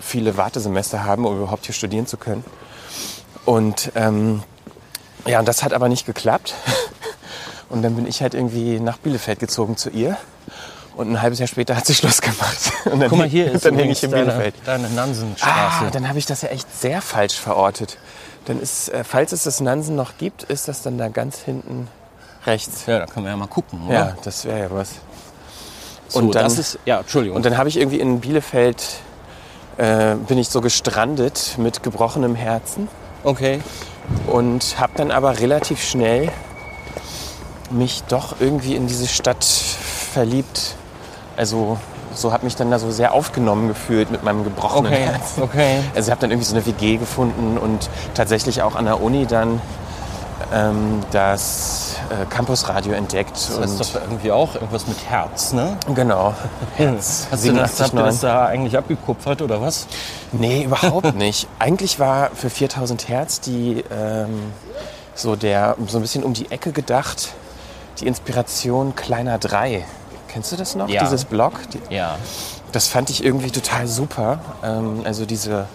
viele Wartesemester haben, um überhaupt hier studieren zu können. Und ähm, ja, und das hat aber nicht geklappt. Und dann bin ich halt irgendwie nach Bielefeld gezogen zu ihr. Und ein halbes Jahr später hat sie Schluss gemacht. Und dann, Guck mal, hier ist dann hänge ich in deine, Bielefeld. deine Nansenstraße. Ah, dann habe ich das ja echt sehr falsch verortet. Dann ist, äh, falls es das Nansen noch gibt, ist das dann da ganz hinten rechts. ja, da können wir ja mal gucken, oder? Ja, das wäre ja was. so, und dann- das ist, ja, Entschuldigung. Und dann habe ich irgendwie in Bielefeld, äh, bin ich so gestrandet mit gebrochenem Herzen okay. und habe dann aber relativ schnell mich doch irgendwie in diese Stadt verliebt. Also so habe mich dann da so sehr aufgenommen gefühlt mit meinem gebrochenen Okay, Herzen. okay. Also ich habe dann irgendwie so eine WG gefunden und tatsächlich auch an der Uni dann ähm, das äh, Campusradio entdeckt. Das und ist doch irgendwie auch irgendwas mit Herz, ne? genau. Herz. Hast du das, habt ihr 87,9. das da eigentlich abgekupfert oder was? Nee, überhaupt nicht. Eigentlich war für 4000 Hertz die ähm, so der so ein bisschen um die Ecke gedacht die Inspiration Kleiner 3. Kennst du das noch? Ja. Dieses Blog? Die, Ja. das fand ich irgendwie total super. Ähm, also diese,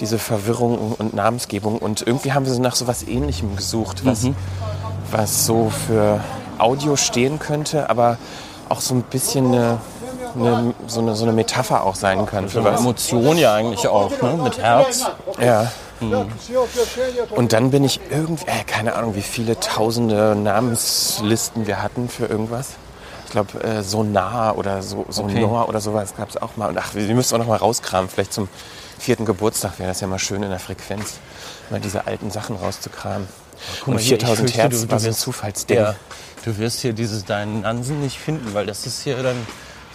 diese Verwirrung und Namensgebung. Und irgendwie haben wir so nach so was Ähnlichem gesucht, was, was so für Audio stehen könnte, aber auch so ein bisschen eine, eine, so, eine, so eine Metapher auch sein kann für was. Emotion ja eigentlich auch, ne? Mit Herz. Ja. Und dann bin ich irgendwie, äh, keine Ahnung, wie viele tausende Namenslisten wir hatten für irgendwas. Ich glaube, äh, Sonar oder so, Sonor oder sowas gab es auch mal. Und ach, wir müssen auch noch mal rauskramen. Vielleicht zum vierten Geburtstag wäre das ja mal schön in der Frequenz, mal diese alten Sachen rauszukramen. mal Und hier, ich 4000 fürchte, Hertz du- du war so ein wirst- Zufallsding. Ja. Du wirst hier dieses deinen Nansen nicht finden, weil das ist hier dann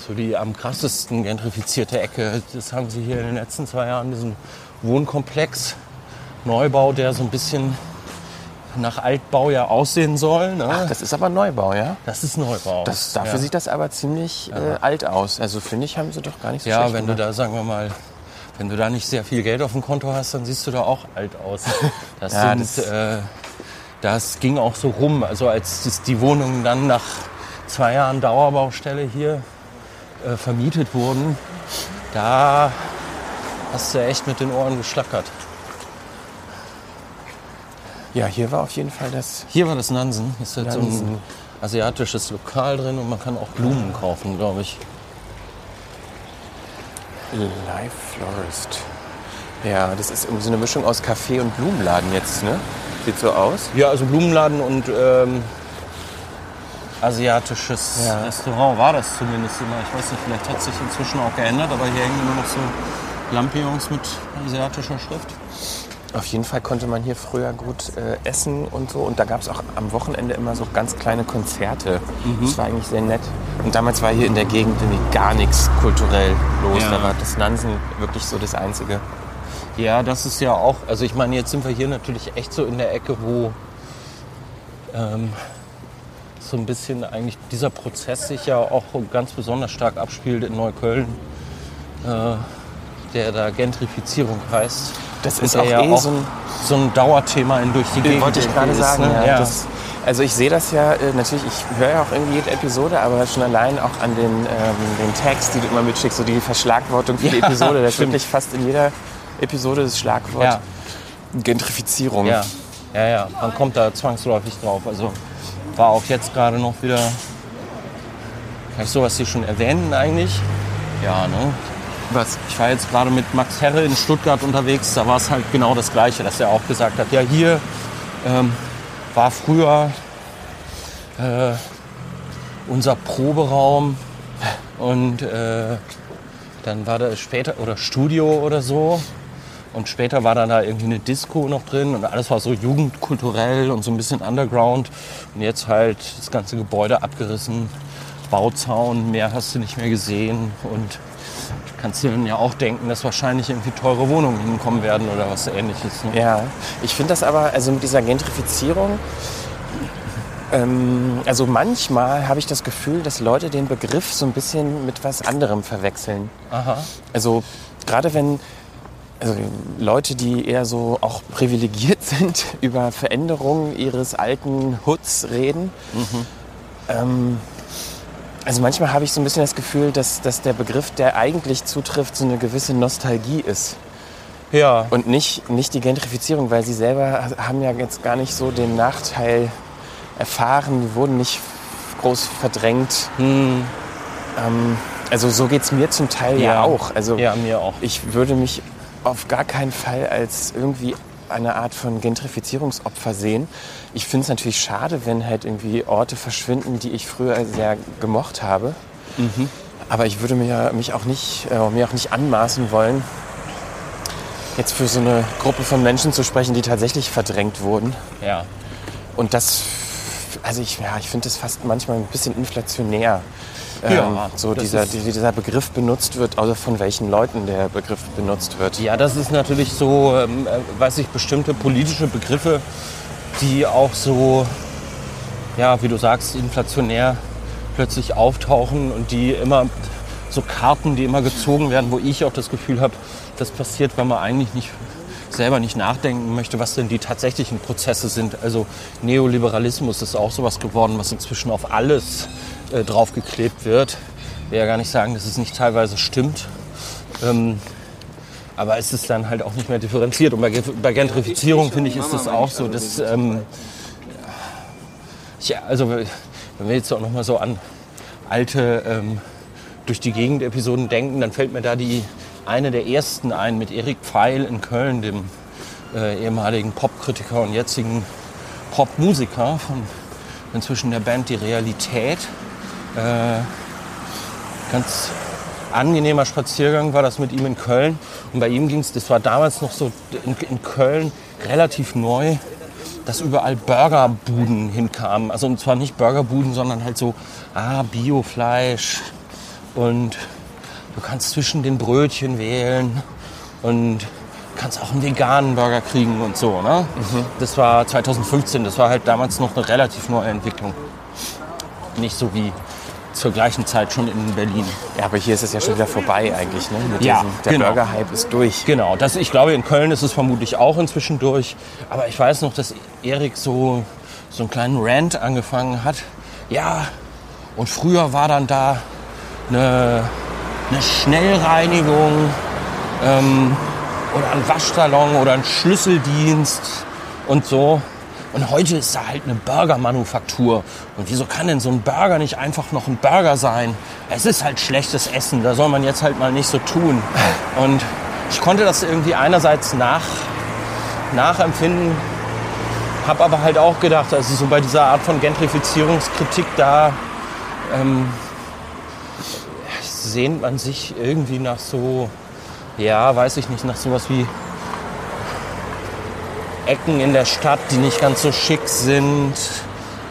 so die am krassesten gentrifizierte Ecke. Das haben sie hier in den letzten zwei Jahren, diesen Wohnkomplex, Neubau, der so ein bisschen nach Altbau ja aussehen soll. Ne? Ach, das ist aber Neubau, ja? das ist Neubau. Das, dafür ja. sieht das aber ziemlich äh, alt aus. Also finde ich, haben sie doch gar nicht so Ja, wenn du gemacht. da, sagen wir mal, wenn du da nicht sehr viel Geld auf dem Konto hast, dann siehst du da auch alt aus. Das, Ja, sind, das- äh, das ging auch so rum. Also als die Wohnungen dann nach zwei Jahren Dauerbaustelle hier äh, vermietet wurden, da hast du echt mit den Ohren geschlackert. Ja, hier war auf jeden Fall das Hier war das Nansen. Ist jetzt so ein Nansen. asiatisches Lokal drin und man kann auch Blumen kaufen, glaube ich. Live Florist. Ja, das ist irgendwie so eine Mischung aus Café und Blumenladen jetzt, ne? Sieht so aus. Ja, also Blumenladen und ähm, asiatisches Ja. Restaurant war das zumindest immer. Ich weiß nicht, vielleicht hat sich inzwischen auch geändert, aber hier hängen immer noch so Lampions mit asiatischer Schrift. Auf jeden Fall konnte man hier früher gut äh, essen und so. Und da gab es auch am Wochenende immer so ganz kleine Konzerte. Das war eigentlich sehr nett. Und damals war hier in der Gegend gar nichts kulturell los. Ja. Da war das Nansen wirklich so das Einzige. Ja, das ist ja auch, also ich meine, jetzt sind wir hier natürlich echt so in der Ecke, wo ähm, so ein bisschen eigentlich dieser Prozess sich ja auch ganz besonders stark abspielt in Neukölln, äh, der da Gentrifizierung heißt. Das ist auch ja eh auch so ein so ein Dauerthema in durch die Gegend. Wollte ich gerade ist, sagen, ne? ja. Das, also ich sehe das ja äh, natürlich, ich höre ja auch irgendwie jede Episode, aber schon allein auch an den, ähm, den Tags, die du immer mitschickst, so die Verschlagwortung für die Ja, Episode. Da stimmt. wirklich fast in jeder Episode das Schlagwort Ja. Gentrifizierung. Ja, ja, ja, man kommt da zwangsläufig drauf. Also war auch jetzt gerade noch wieder. Kann ich sowas hier schon erwähnen eigentlich? Ja, ne? Was? Ich war jetzt gerade mit Max Herre in Stuttgart unterwegs, da war es halt genau das Gleiche, dass er auch gesagt hat, ja hier ähm, war früher äh, unser Proberaum und äh, dann war da später oder Studio oder so Und später war dann da irgendwie eine Disco noch drin und alles war so jugendkulturell und so ein bisschen underground. Und jetzt halt das ganze Gebäude abgerissen, Bauzaun, mehr hast du nicht mehr gesehen. Und kannst du ja auch denken, dass wahrscheinlich irgendwie teure Wohnungen hinkommen werden oder was ähnliches. Ne? Ja, ich finde das aber, also mit dieser Gentrifizierung, ähm, also manchmal habe ich das Gefühl, dass Leute den Begriff so ein bisschen mit was anderem verwechseln. Aha. Also gerade wenn also Leute, die eher so auch privilegiert sind, über Veränderungen ihres alten Hoods reden. Ähm, also manchmal habe ich so ein bisschen das Gefühl, dass, dass der Begriff, der eigentlich zutrifft, so eine gewisse Nostalgie ist. Ja. Und nicht, nicht die Gentrifizierung, weil sie selber haben ja jetzt gar nicht so den Nachteil erfahren, die wurden nicht groß verdrängt. Ähm, also so geht es mir zum Teil ja, Ja. auch. Also Ja, mir auch. ich würde mich auf gar keinen Fall als irgendwie eine Art von Gentrifizierungsopfer sehen. Ich finde es natürlich schade, wenn halt irgendwie Orte verschwinden, die ich früher sehr gemocht habe. Aber ich würde mir, mich auch nicht, äh, mir auch nicht anmaßen wollen, jetzt für so eine Gruppe von Menschen zu sprechen, die tatsächlich verdrängt wurden. Ja. Und das, also ich, ja, ich finde das fast manchmal ein bisschen inflationär. Ähm, Ja, so das dieser, ist- dieser Begriff benutzt wird, also von welchen Leuten der Begriff benutzt wird. Ja, das ist natürlich so, ähm, äh, weiß ich, bestimmte politische Begriffe, die auch so, ja, wie du sagst, inflationär plötzlich auftauchen und die immer so Karten, die immer gezogen werden, wo ich auch das Gefühl habe, das passiert, weil man eigentlich nicht selber nicht nachdenken möchte, was denn die tatsächlichen Prozesse sind. Also Neoliberalismus ist auch sowas geworden, was inzwischen auf alles äh, draufgeklebt wird. Ich will ja gar nicht sagen, dass es nicht teilweise stimmt. Ähm, aber es ist dann halt auch nicht mehr differenziert. Und bei, bei Gentrifizierung, finde ich, ist das auch so. Dass, ähm, ja, also wenn wir jetzt auch noch mal so an alte ähm, durch die Gegend Episoden denken, dann fällt mir da die eine der ersten ein mit Erik Pfeil in Köln, dem äh, ehemaligen Popkritiker und jetzigen Popmusiker von inzwischen der Band Die Realität. Äh, ganz angenehmer Spaziergang war das mit ihm in Köln. Und bei ihm ging es, das war damals noch so in, in Köln relativ neu, dass überall Burgerbuden hinkamen. Also und zwar nicht Burgerbuden, sondern halt so ah, Biofleisch. Und du kannst zwischen den Brötchen wählen und kannst auch einen veganen Burger kriegen und so. Ne? Das war 2015, das war halt damals noch eine relativ neue Entwicklung. Nicht so wie zur gleichen Zeit schon in Berlin. Ja, aber hier ist es ja schon wieder vorbei eigentlich. Ne? Mit Ja, diesem, der genau. Burger-Hype ist durch. Genau, das, ich glaube, in Köln ist es vermutlich auch inzwischen durch. Aber ich weiß noch, dass Erik so, so einen kleinen Rant angefangen hat. Ja, und früher war dann da eine, eine Schnellreinigung ähm, oder ein Waschsalon oder ein Schlüsseldienst und so. Und heute ist da halt eine Burgermanufaktur. Und wieso kann denn so ein Burger nicht einfach noch ein Burger sein? Es ist halt schlechtes Essen, da soll man jetzt halt mal nicht so tun. Und ich konnte das irgendwie einerseits nach, nachempfinden, habe aber halt auch gedacht, also so bei dieser Art von Gentrifizierungskritik, da ähm, sehnt man sich irgendwie nach so, ja, weiß ich nicht, nach sowas wie Ecken in der Stadt, die nicht ganz so schick sind,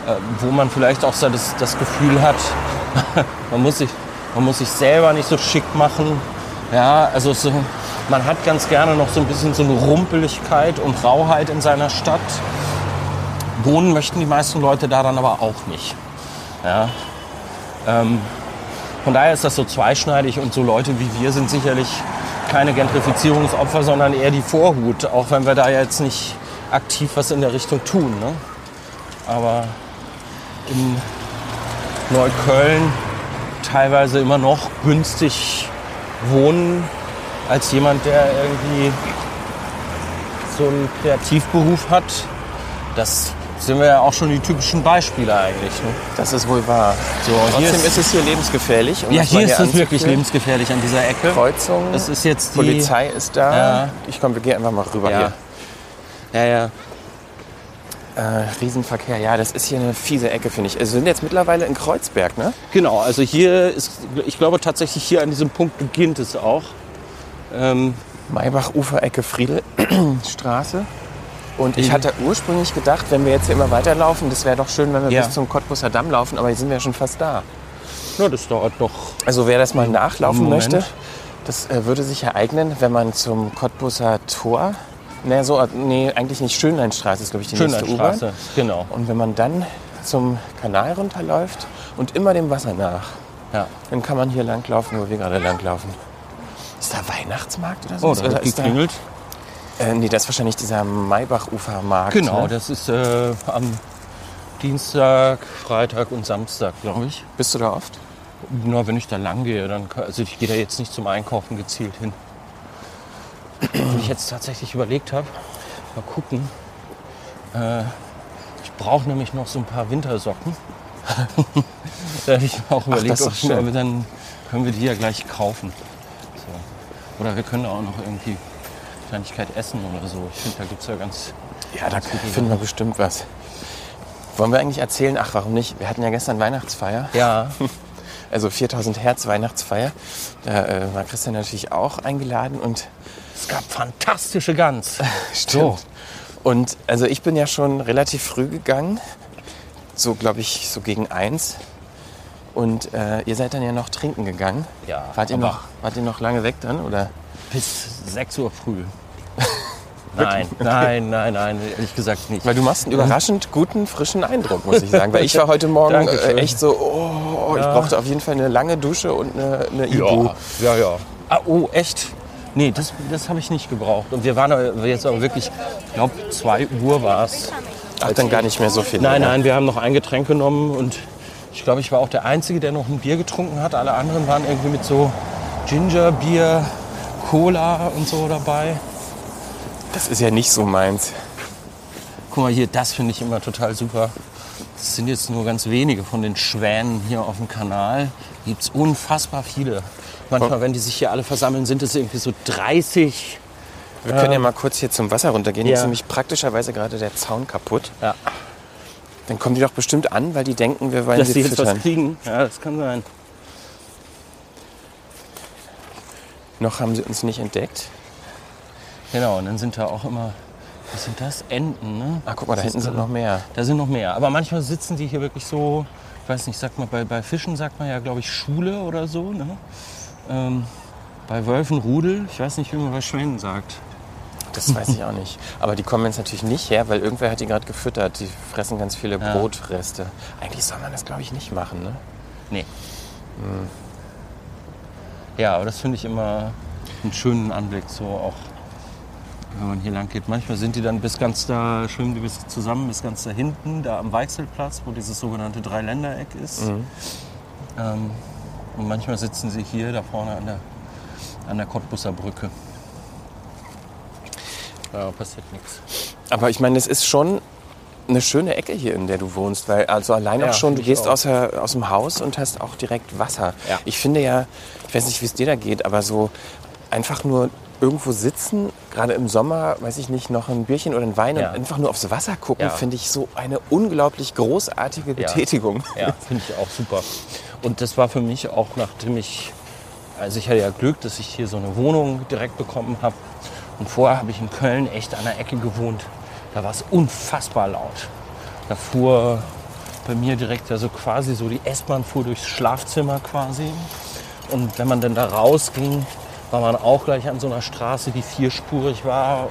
äh, wo man vielleicht auch so das, das Gefühl hat, man, muss sich, man muss sich selber nicht so schick machen. Ja, also so, man hat ganz gerne noch so ein bisschen so eine Rumpeligkeit und Rauheit in seiner Stadt. Wohnen möchten die meisten Leute da dann aber auch nicht. Ja. Ähm, von daher ist das so zweischneidig und so Leute wie wir sind sicherlich keine Gentrifizierungsopfer, sondern eher die Vorhut, auch wenn wir da jetzt nicht aktiv was in der Richtung tun. Ne? Aber in Neukölln teilweise immer noch günstig wohnen als jemand, der irgendwie so einen Kreativberuf hat. Das sind wir ja auch schon die typischen Beispiele eigentlich. Ne? Das ist wohl wahr. So, hier Trotzdem ist- ist es hier lebensgefährlich. um Ja, hier ist es wirklich lebensgefährlich an dieser Ecke. Kreuzung, Das ist jetzt die Polizei ist da. Ja. Ich komm, wir gehen einfach mal rüber Ja. Ja, ja. hier. Äh, Riesenverkehr, ja, das ist hier eine fiese Ecke, finde ich. Also wir sind jetzt mittlerweile in Kreuzberg, ne? Genau, also hier ist, ich glaube tatsächlich hier an diesem Punkt beginnt es auch. Ähm, Maybach-Ufer-Ecke Friedelstraße. Und ich hatte ursprünglich gedacht, wenn wir jetzt hier immer weiterlaufen, das wäre doch schön, wenn wir Ja. bis zum Cottbusser Damm laufen, aber jetzt sind wir ja schon fast da. Ja, das dauert doch. Also wer das mal nachlaufen möchte, das äh, würde sich ereignen, wenn man zum Cottbusser Tor, ne, so, äh, nee, eigentlich nicht Schönleinstraße ist, glaube ich, die nächste U-Bahn. Genau. Und wenn man dann zum Kanal runterläuft und immer dem Wasser nach, Ja. dann kann man hier langlaufen, wo wir gerade langlaufen. Ist da Weihnachtsmarkt oder so? Oh, da hat ist da, geklingelt. äh, nee, das ist wahrscheinlich dieser Maybach-Ufermarkt. Genau, Ne? das ist äh, am Dienstag, Freitag und Samstag, glaube ich. Bist du da oft? Na, wenn ich da lang gehe, dann also ich gehe da jetzt nicht zum Einkaufen gezielt hin. Und ich jetzt tatsächlich überlegt habe, mal gucken. Äh, ich brauche nämlich noch so ein paar Wintersocken. da habe ich auch überlegt, ist ob, dann können wir die ja gleich kaufen. So. Oder wir können auch noch irgendwie Kleinigkeit essen oder so. Ich finde, da gibt es ja ganz Ja, da Ganz finden wir bestimmt was. Wollen wir eigentlich erzählen? Ach, warum nicht? Wir hatten ja gestern Weihnachtsfeier. Ja, Also 4000 Hertz Weihnachtsfeier. Da äh, war Christian natürlich auch eingeladen und es gab fantastische Gans. Stimmt. Und also ich bin ja schon relativ früh gegangen. So, glaube ich, so gegen eins. Und äh, ihr seid dann ja noch trinken gegangen. Ja, Wart ihr, noch, wart ihr noch lange weg dann? Oder? Bis 6 Uhr früh. nein, nein, nein, nein, ehrlich gesagt nicht. Weil du machst einen überraschend guten, frischen Eindruck, muss ich sagen. Weil ich war heute Morgen äh, echt so, oh, ich Ja. brauchte auf jeden Fall eine lange Dusche und eine, eine Ibu. ja, ja. Ah, oh, echt? Nee, das, das habe ich nicht gebraucht. Und wir waren jetzt aber wirklich, ich glaube, 2 Uhr war es. Ach, dann gar nicht mehr so viel. Nein, länger. nein, wir haben noch ein Getränk genommen und ich glaube, ich war auch der Einzige, der noch ein Bier getrunken hat. Alle anderen waren irgendwie mit so Gingerbier, Cola und so dabei. Das ist ja nicht so meins. Guck mal hier, das finde ich immer total super. Das sind jetzt nur ganz wenige von den Schwänen hier auf dem Kanal. Gibt es unfassbar viele. Manchmal, wenn die sich hier alle versammeln, sind es irgendwie so 30. Wir können ja mal kurz hier zum Wasser runtergehen. Ja. ist nämlich praktischerweise gerade der Zaun kaputt. Ja. Dann kommen die doch bestimmt an, weil die denken, wir wollen Dass sie jetzt was kriegen. Ja, das kann sein. Noch haben sie uns nicht entdeckt. Genau, und dann sind da auch immer, was sind das? Enten, ne? Ah, guck mal, da hinten sind noch mehr. Da sind noch mehr. Aber manchmal sitzen die hier wirklich so, ich weiß nicht, sagt man, bei, bei Fischen sagt man ja, glaube ich, Schule oder so. Ne? Ähm, bei Wölfen Rudel. Ich weiß nicht, wie man bei Schwänen sagt. Das weiß ich auch nicht. Aber die kommen jetzt natürlich nicht her, weil irgendwer hat die gerade gefüttert. Die fressen ganz viele Ja. Brotreste. Eigentlich soll man das, glaube ich, nicht machen. Ne? Nee. Ja, aber das finde ich immer einen schönen Anblick, so auch wenn man hier lang geht. Manchmal sind die dann bis ganz da, schwimmen die bis zusammen bis ganz da hinten, da am Weichselplatz, wo dieses sogenannte Dreiländereck ist. Ähm, und manchmal sitzen sie hier da vorne an der, an der Cottbusser Brücke. Ja, passiert nichts. Aber ich meine, es ist schon eine schöne Ecke hier, in der du wohnst. Weil also allein Ja, auch schon, du gehst auch. aus, der, aus dem Haus und hast auch direkt Wasser. Ja. Ich finde ja, ich weiß nicht, wie es dir da geht, aber so einfach nur irgendwo sitzen, gerade im Sommer, weiß ich nicht, noch ein Bierchen oder ein Wein Ja. und einfach nur aufs Wasser gucken, Ja. finde ich so eine unglaublich großartige Ja. Betätigung. Ja, finde ich auch super. Und das war für mich auch, nachdem ich, also ich hatte ja Glück, dass ich hier so eine Wohnung direkt bekommen habe. Und vorher habe ich in Köln echt an der Ecke gewohnt. Da war es unfassbar laut. Da fuhr bei mir direkt, also quasi so die S-Bahn fuhr durchs Schlafzimmer quasi. Und wenn man dann da rausging, war man auch gleich an so einer Straße, die vierspurig war.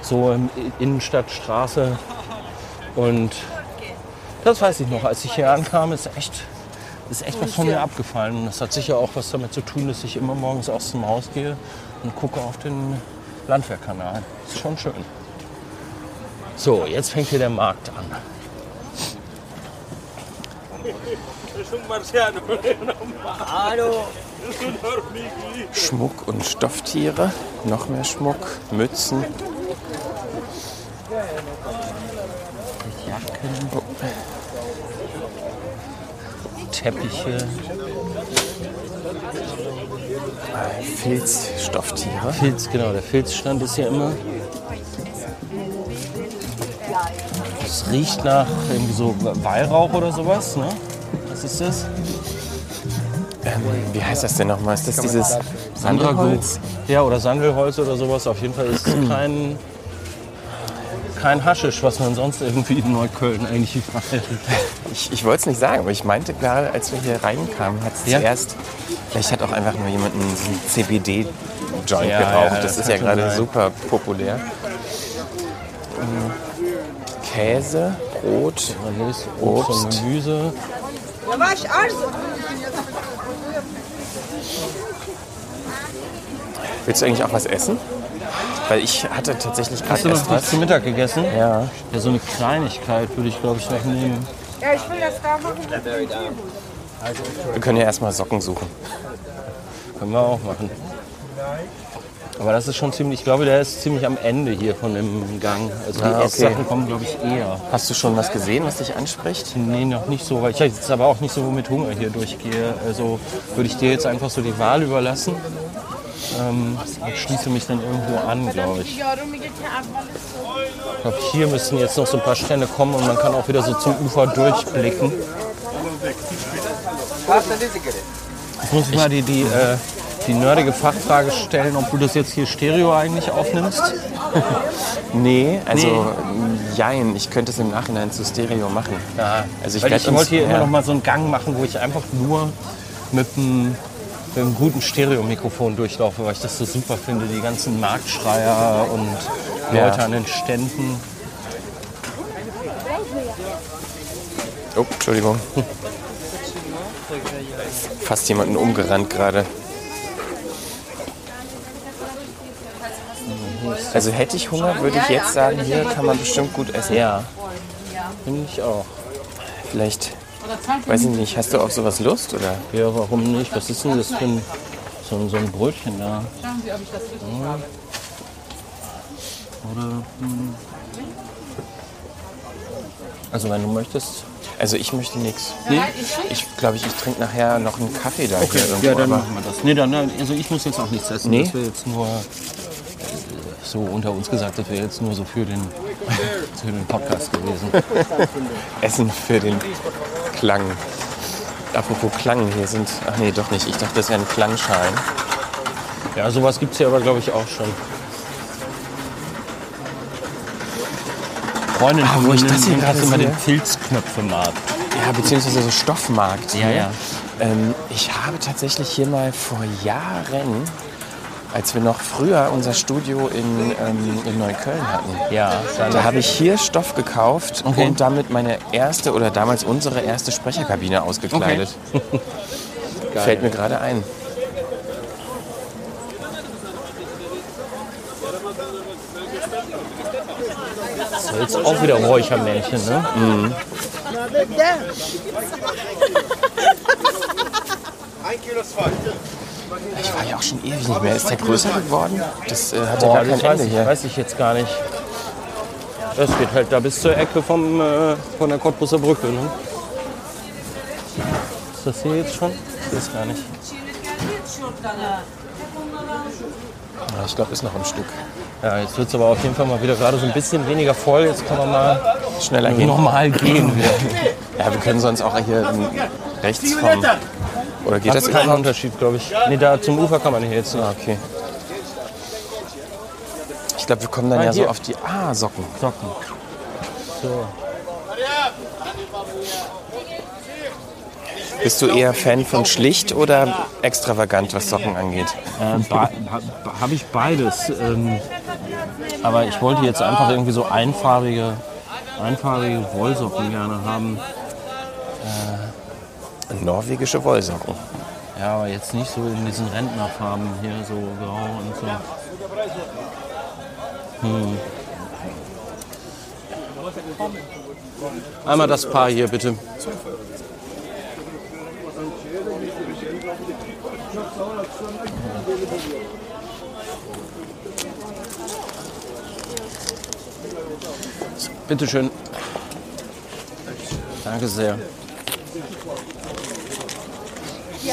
So in Innenstadtstraße. Und das weiß ich noch, als ich hier ankam, ist echt, ist echt was von mir abgefallen. Das hat sicher auch was damit zu tun, dass ich immer morgens aus dem Haus gehe und gucke auf den Landwehrkanal. Ist schon schön. So, jetzt fängt hier der Markt an. Schmuck und Stofftiere, noch mehr Schmuck, Mützen. Jacken, Teppiche, Filz, Stofftiere. Filz, genau, der Filzstand ist hier immer. Es riecht nach irgendwie so Weihrauch oder sowas, ne? Was ist das? Wie heißt das denn nochmal? Ist das dieses Sandelholz? Ja, oder Sandelholz oder sowas. Auf jeden Fall ist es kein, kein Haschisch, was man sonst irgendwie in Neukölln eigentlich überall Ich, ich wollte es nicht sagen, aber ich meinte gerade, als wir hier reinkamen, hat es Ja. zuerst, vielleicht hat auch einfach nur jemand einen CBD-Joint Ja, geraucht. ja, das das ist ja gerade sein. super populär. Käse, Brot, Obst und Obst. Gemüse. Willst du eigentlich auch was essen? Weil ich hatte tatsächlich Hast gerade du noch was. zu Mittag gegessen? Ja. Ja, so eine Kleinigkeit würde ich, glaube ich, noch nehmen. Ja, ich will das da machen. Wir können ja erstmal Socken suchen. Können wir auch machen. Aber das ist schon ziemlich, ich glaube, der ist ziemlich am Ende hier von dem Gang. Also die Ah, okay. Esssachen kommen, glaube ich, eher. Hast du schon was gesehen, was dich anspricht? Nee, noch nicht so, weil ich jetzt aber auch nicht so mit Hunger hier durchgehe. Also würde ich dir jetzt einfach so die Wahl überlassen. Ähm, und schließe mich dann irgendwo an, glaube ich. Ich glaube, hier müssten jetzt noch so ein paar Stände kommen und man kann auch wieder so zum Ufer durchblicken. Jetzt muss ich mal die, die, äh, die nerdige Fachfrage stellen, ob du das jetzt hier Stereo eigentlich aufnimmst. Nee, also jein. Ich könnte es im Nachhinein zu Stereo machen. Ja, Also ich ich wollte hier ja. immer noch mal so einen Gang machen, wo ich einfach nur mit einem, mit einem guten Stereomikrofon durchlaufe, weil ich das so super finde. Die ganzen Marktschreier und Ja. Leute an den Ständen. Oh, Entschuldigung. Fast jemanden umgerannt gerade. Also hätte ich Hunger, würde ich jetzt sagen, hier kann man bestimmt gut essen. Ja, finde ich auch. Vielleicht, weiß ich nicht, hast du auf sowas Lust oder? Ja, warum nicht? Was ist denn das für ein, so, ein- so ein Brötchen da? Ja. Oder, hm. Also wenn du möchtest. Also ich möchte nichts. Ich glaube, ich, ich trinke nachher noch einen Kaffee da. hier irgendwo, Ja, dann aber- machen wir das. Nee, dann, also ich muss jetzt auch nichts essen. Nee? Das wäre jetzt nur, so unter uns gesagt, das wäre jetzt nur so für den, für den Podcast gewesen. Essen für den Klang. Apropos Klang, hier sind. Ach nee, doch nicht. Ich dachte, das wären Klangschalen. Ja, sowas gibt es hier aber, glaube ich, auch schon. Freundin Ah, wo ich das hier gerade immer den Filzknöpfemarkt. Ja, beziehungsweise so Stoffmarkt. Ja, ne? ja. Ähm, ich habe tatsächlich hier mal vor Jahren, als wir noch früher unser Studio in, ähm, in Neukölln hatten, Ja, da habe ich hier Stoff gekauft Okay. und damit meine erste oder damals unsere erste Sprecherkabine ausgekleidet. Fällt mir gerade ein. das ist jetzt auch wieder Räuchermännchen, ne? Ich war ja auch schon ewig nicht mehr. Ist der größer geworden? Das äh, hat ja Boah, gar kein das weiß Ende ich, hier. weiß ich jetzt gar nicht. Das geht halt da bis zur Ecke vom, äh, von der Cottbusser Brücke. Ne? Ist das hier jetzt schon? Ich weiß gar nicht. Ja, ich glaube, ist noch ein Stück. Ja, jetzt wird es aber auf jeden Fall mal wieder gerade so ein bisschen weniger voll. Jetzt kann man mal Schneller gehen. normal gehen. Ja, wir können sonst auch hier rechts vom... Oder geht Das das ist kein überhaupt? Unterschied, glaube ich. Nee, da zum Ufer kann man hier jetzt Ah, nicht. okay. Ich glaube, wir kommen dann Ah, ja so hier. auf die... Ah, Socken. Socken. So. Bist du eher Fan von schlicht oder extravagant, was Socken angeht? Äh, ba- ha- Habe ich beides. Ähm, aber ich wollte jetzt einfach irgendwie so einfarbige, einfarbige Wollsocken gerne haben. Norwegische Wollsocken. Ja, aber jetzt nicht so in diesen Rentnerfarben hier, so grau und so. Hm. Einmal das Paar hier, bitte. Bitte schön. Danke sehr.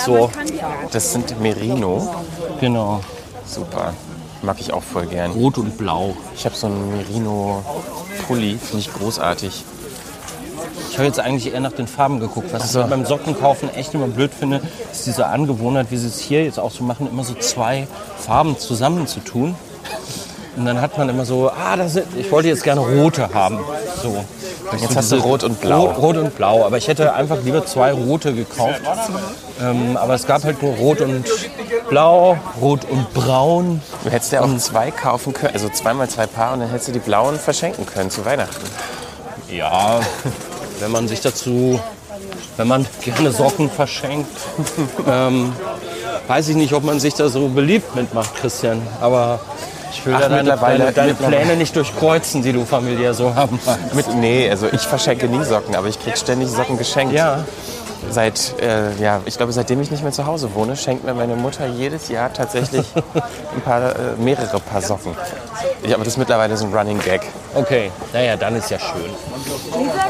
So, Das sind Merino. genau. Super. Mag ich auch voll gern. Rot und Blau. Ich habe so einen Merino-Pulli, finde ich großartig. Ich habe jetzt eigentlich eher nach den Farben geguckt. Was ich beim Sockenkaufen echt immer blöd finde, ist diese Angewohnheit, wie sie es hier jetzt auch so machen, immer so zwei Farben zusammenzutun. Und dann hat man immer so, ah, das sind, ich wollte jetzt gerne rote haben. So. Jetzt hast du rot und blau. Rot, rot und blau, aber ich hätte einfach lieber zwei rote gekauft. Ähm, aber es gab halt nur rot und blau, rot und braun. Du hättest ja auch zwei kaufen können, also zweimal zwei Paar und dann hättest du die blauen verschenken können zu Weihnachten. Ja, wenn man sich dazu, wenn man gerne Socken verschenkt, ähm, weiß ich nicht, ob man sich da so beliebt mitmacht, Christian. Aber ich will Ach, deine, mittlerweile- deine, deine Pläne nicht durchkreuzen, die du familiär so haben magst. Mit, nee, also ich verschenke nie Socken, aber ich krieg ständig Socken geschenkt. Ja, Seit, äh, ja, ich glaube, seitdem ich nicht mehr zu Hause wohne, schenkt mir meine Mutter jedes Jahr tatsächlich ein paar, äh, mehrere Paar Socken. Ich, aber das ist mittlerweile so ein Running Gag. okay. Naja, dann ist ja schön.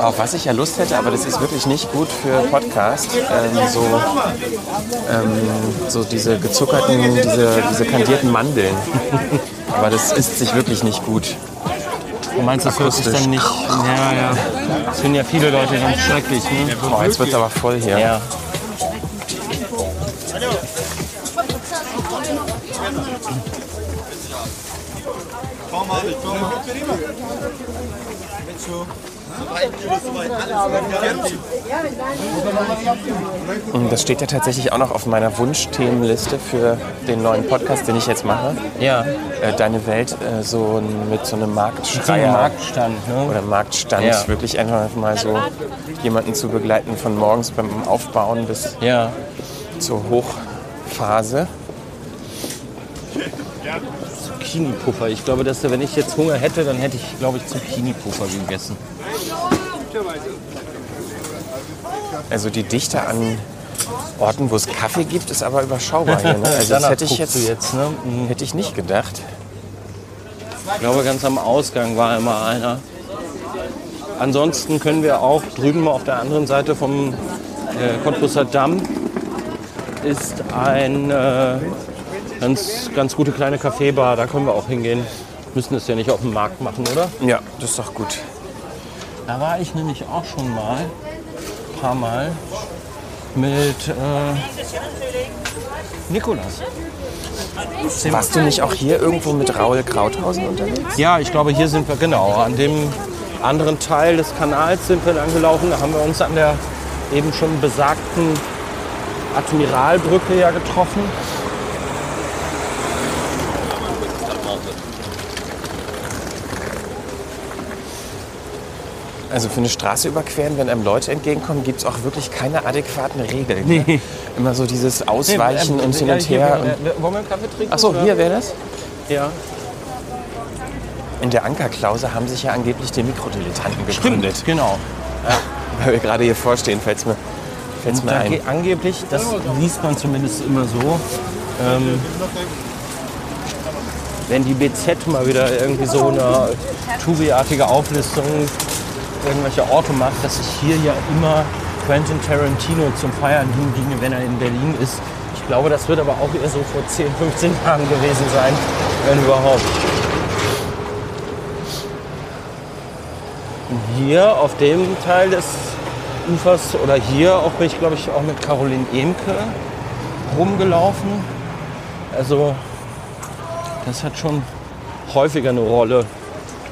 Auf was ich ja Lust hätte, aber das ist wirklich nicht gut für Podcast, ähm, so, ähm, so diese gezuckerten, diese, diese kandierten Mandeln. aber das isst sich wirklich nicht gut. Du meinst, das hört sich dann nicht... Ja, ja. Das finden ja viele Leute ganz schrecklich. Ne? Oh, jetzt wird aber voll hier. Ja. Und das steht ja tatsächlich auch noch auf meiner Wunschthemenliste für den neuen Podcast, den ich jetzt mache. Ja, Äh, Deine Welt äh, so mit so einem so ein Marktschreier Marktstand. Ne? oder Marktstand. Ja. Wirklich einfach mal so jemanden zu begleiten von morgens beim Aufbauen bis Ja. zur Hochphase. Zucchini-Puffer. Ich glaube, dass wenn ich jetzt Hunger hätte, dann hätte ich, glaube ich, Zucchini-Puffer gegessen. Also die Dichte an Orten, wo es Kaffee gibt, ist aber überschaubar hier. Ne? Also das hätte ich jetzt jetzt ne? Mhm. hätte ich nicht gedacht. Ich glaube, ganz am Ausgang war immer einer. Ansonsten können wir auch drüben auf der anderen Seite vom äh, Cottbusser Damm ist ein äh, ganz, ganz gute kleine Kaffeebar. Da können wir auch hingehen. Müssen das ja nicht auf dem Markt machen, oder? Ja, das ist doch gut. Da war ich nämlich auch schon mal, ein paar Mal, mit äh, Nikolas. Warst du nicht auch hier irgendwo mit Raul Krauthausen unterwegs? Ja, ich glaube, hier sind wir genau. An dem anderen Teil des Kanals sind wir lang gelaufen. Da haben wir uns an der eben schon besagten Admiralbrücke ja getroffen. Also für eine Straße überqueren, wenn einem Leute entgegenkommen, gibt es auch wirklich keine adäquaten Regeln. ne? Immer so dieses Ausweichen und hin Ja, und her. Und Wollen wir einen Kaffee trinken? Ach so, oder? hier wäre das? Ja. In der Ankerklause haben sich ja angeblich die Mikrodilettanten gegründet. genau. Weil wir gerade hier vorstehen, fällt es mir, fällt's mir ein. angeblich, das liest man zumindest immer so, ähm, wenn die BZ mal wieder irgendwie so eine Touri-artige Auflistung irgendwelcher Orte macht, dass sich hier ja immer Quentin Tarantino zum Feiern hinginge, wenn er in Berlin ist. Ich glaube, das wird aber auch eher so vor 10, 15 Jahren gewesen sein, wenn überhaupt. Hier auf dem Teil des Ufers oder hier auch bin ich, glaube ich, auch mit Caroline Emke rumgelaufen. Also das hat schon häufiger eine Rolle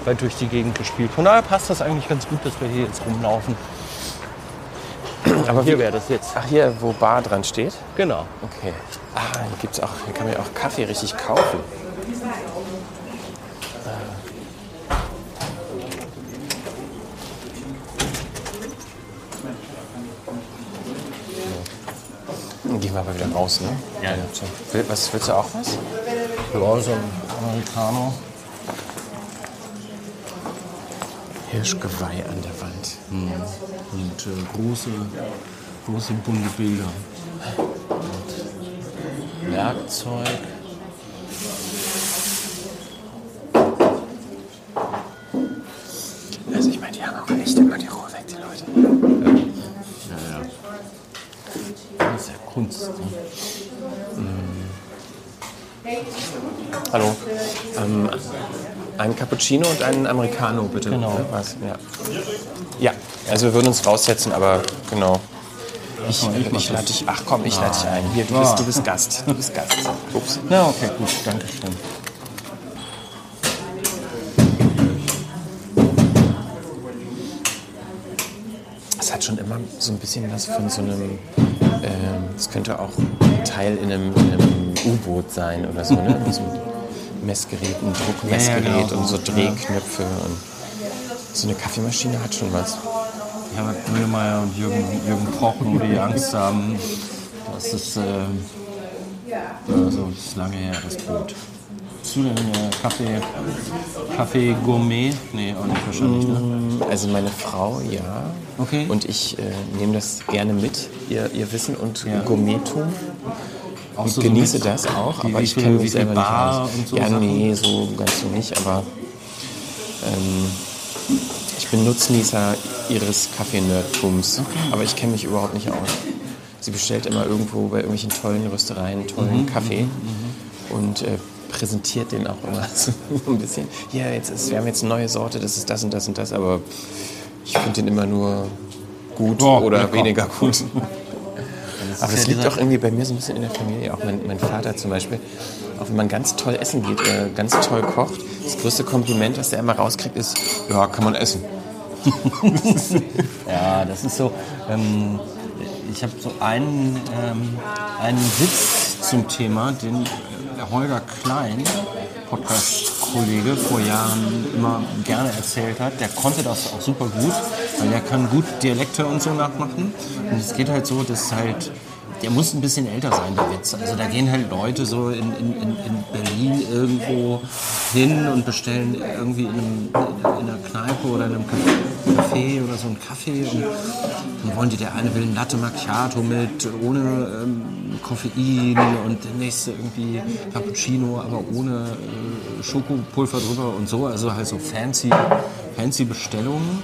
bei durch die Gegend gespielt. Von daher passt das eigentlich ganz gut, dass wir hier jetzt rumlaufen. Aber Hier wie, wäre das jetzt. ach hier, wo Bar dran steht? Genau. Okay. Ah, hier, gibt's auch, hier kann man ja auch Kaffee richtig kaufen. Dann Gehen wir aber wieder raus, ne? Ja, ja. Was, willst du auch was? Ja, so ein Americano. Hirschgeweih an der Wand. Und äh, große, große bunte Bilder. Und Werkzeug. Also ich meine, die haben auch echt immer die Ruhe weg, die Leute. Das ist ja Kunst. Ne? Hallo. Ähm, ein Cappuccino und einen Americano, bitte. Genau. Was? Ja. Ja, also wir würden uns raussetzen, aber genau. Ich, ich lade dich, ach komm, ich lade dich ein. Hier, du bist, du bist Gast. Du bist Gast. Ups. Na, okay, gut, danke schön. Es hat schon immer so ein bisschen was von so einem, ähm, es könnte auch ein Teil in einem, in einem U-Boot sein oder so, ne? Messgerät, ein Druckmessgerät Ja, ja, genau, und so Drehknöpfe und so eine Kaffeemaschine hat schon was. Herbert Grönemeyer und Jürgen, Jürgen Koch, nur die Angst haben, das ist, äh, also, das ist lange her, das Brot. Bist du denn äh, Kaffee, Kaffee Gourmet? Nee, auch nicht wahrscheinlich, ne? Also meine Frau, ja. Okay. Und ich äh, nehme das gerne mit, ihr, ihr Wissen und Ja. Gourmettum. Auch Ich so genieße mit- das auch, aber ich kenne mich selber Bar nicht aus. und so ja, Sachen? nee, so ganz so nicht, aber ähm, ich bin Nutznießer ihres Kaffeenerdtums, aber ich kenne mich überhaupt nicht aus. Sie bestellt immer irgendwo bei irgendwelchen tollen Röstereien tollen Mhm, Kaffee und äh, präsentiert den auch immer so ein bisschen. Ja, jetzt ist, wir haben jetzt eine neue Sorte, das ist das und das und das, aber ich finde den immer nur gut Ja, oder weniger gut. Aber ist das ja liegt doch irgendwie bei mir so ein bisschen in der Familie. Auch mein, mein Vater zum Beispiel. Auch wenn man ganz toll essen geht, äh, ganz toll kocht, das größte Kompliment, was der immer rauskriegt, ist, ja, kann man essen. Ja, das ist so. Ähm, ich habe so einen, ähm, einen Witz zum Thema, den der Holger Klein, Podcast-Kollege, vor Jahren immer gerne erzählt hat. Der konnte das auch super gut, weil der kann gut Dialekte und so nachmachen. Und es geht halt so, dass halt der muss ein bisschen älter sein, der Witz. Also da gehen halt Leute so in, in, in in Berlin irgendwo hin und bestellen irgendwie in, einem, in einer Kneipe oder in einem Café oder so einen Kaffee und dann wollen die, der eine will ein Latte Macchiato mit, ohne ähm, Koffein und der nächste irgendwie Cappuccino, aber ohne äh, Schokopulver drüber und so. Also halt so fancy, fancy Bestellungen.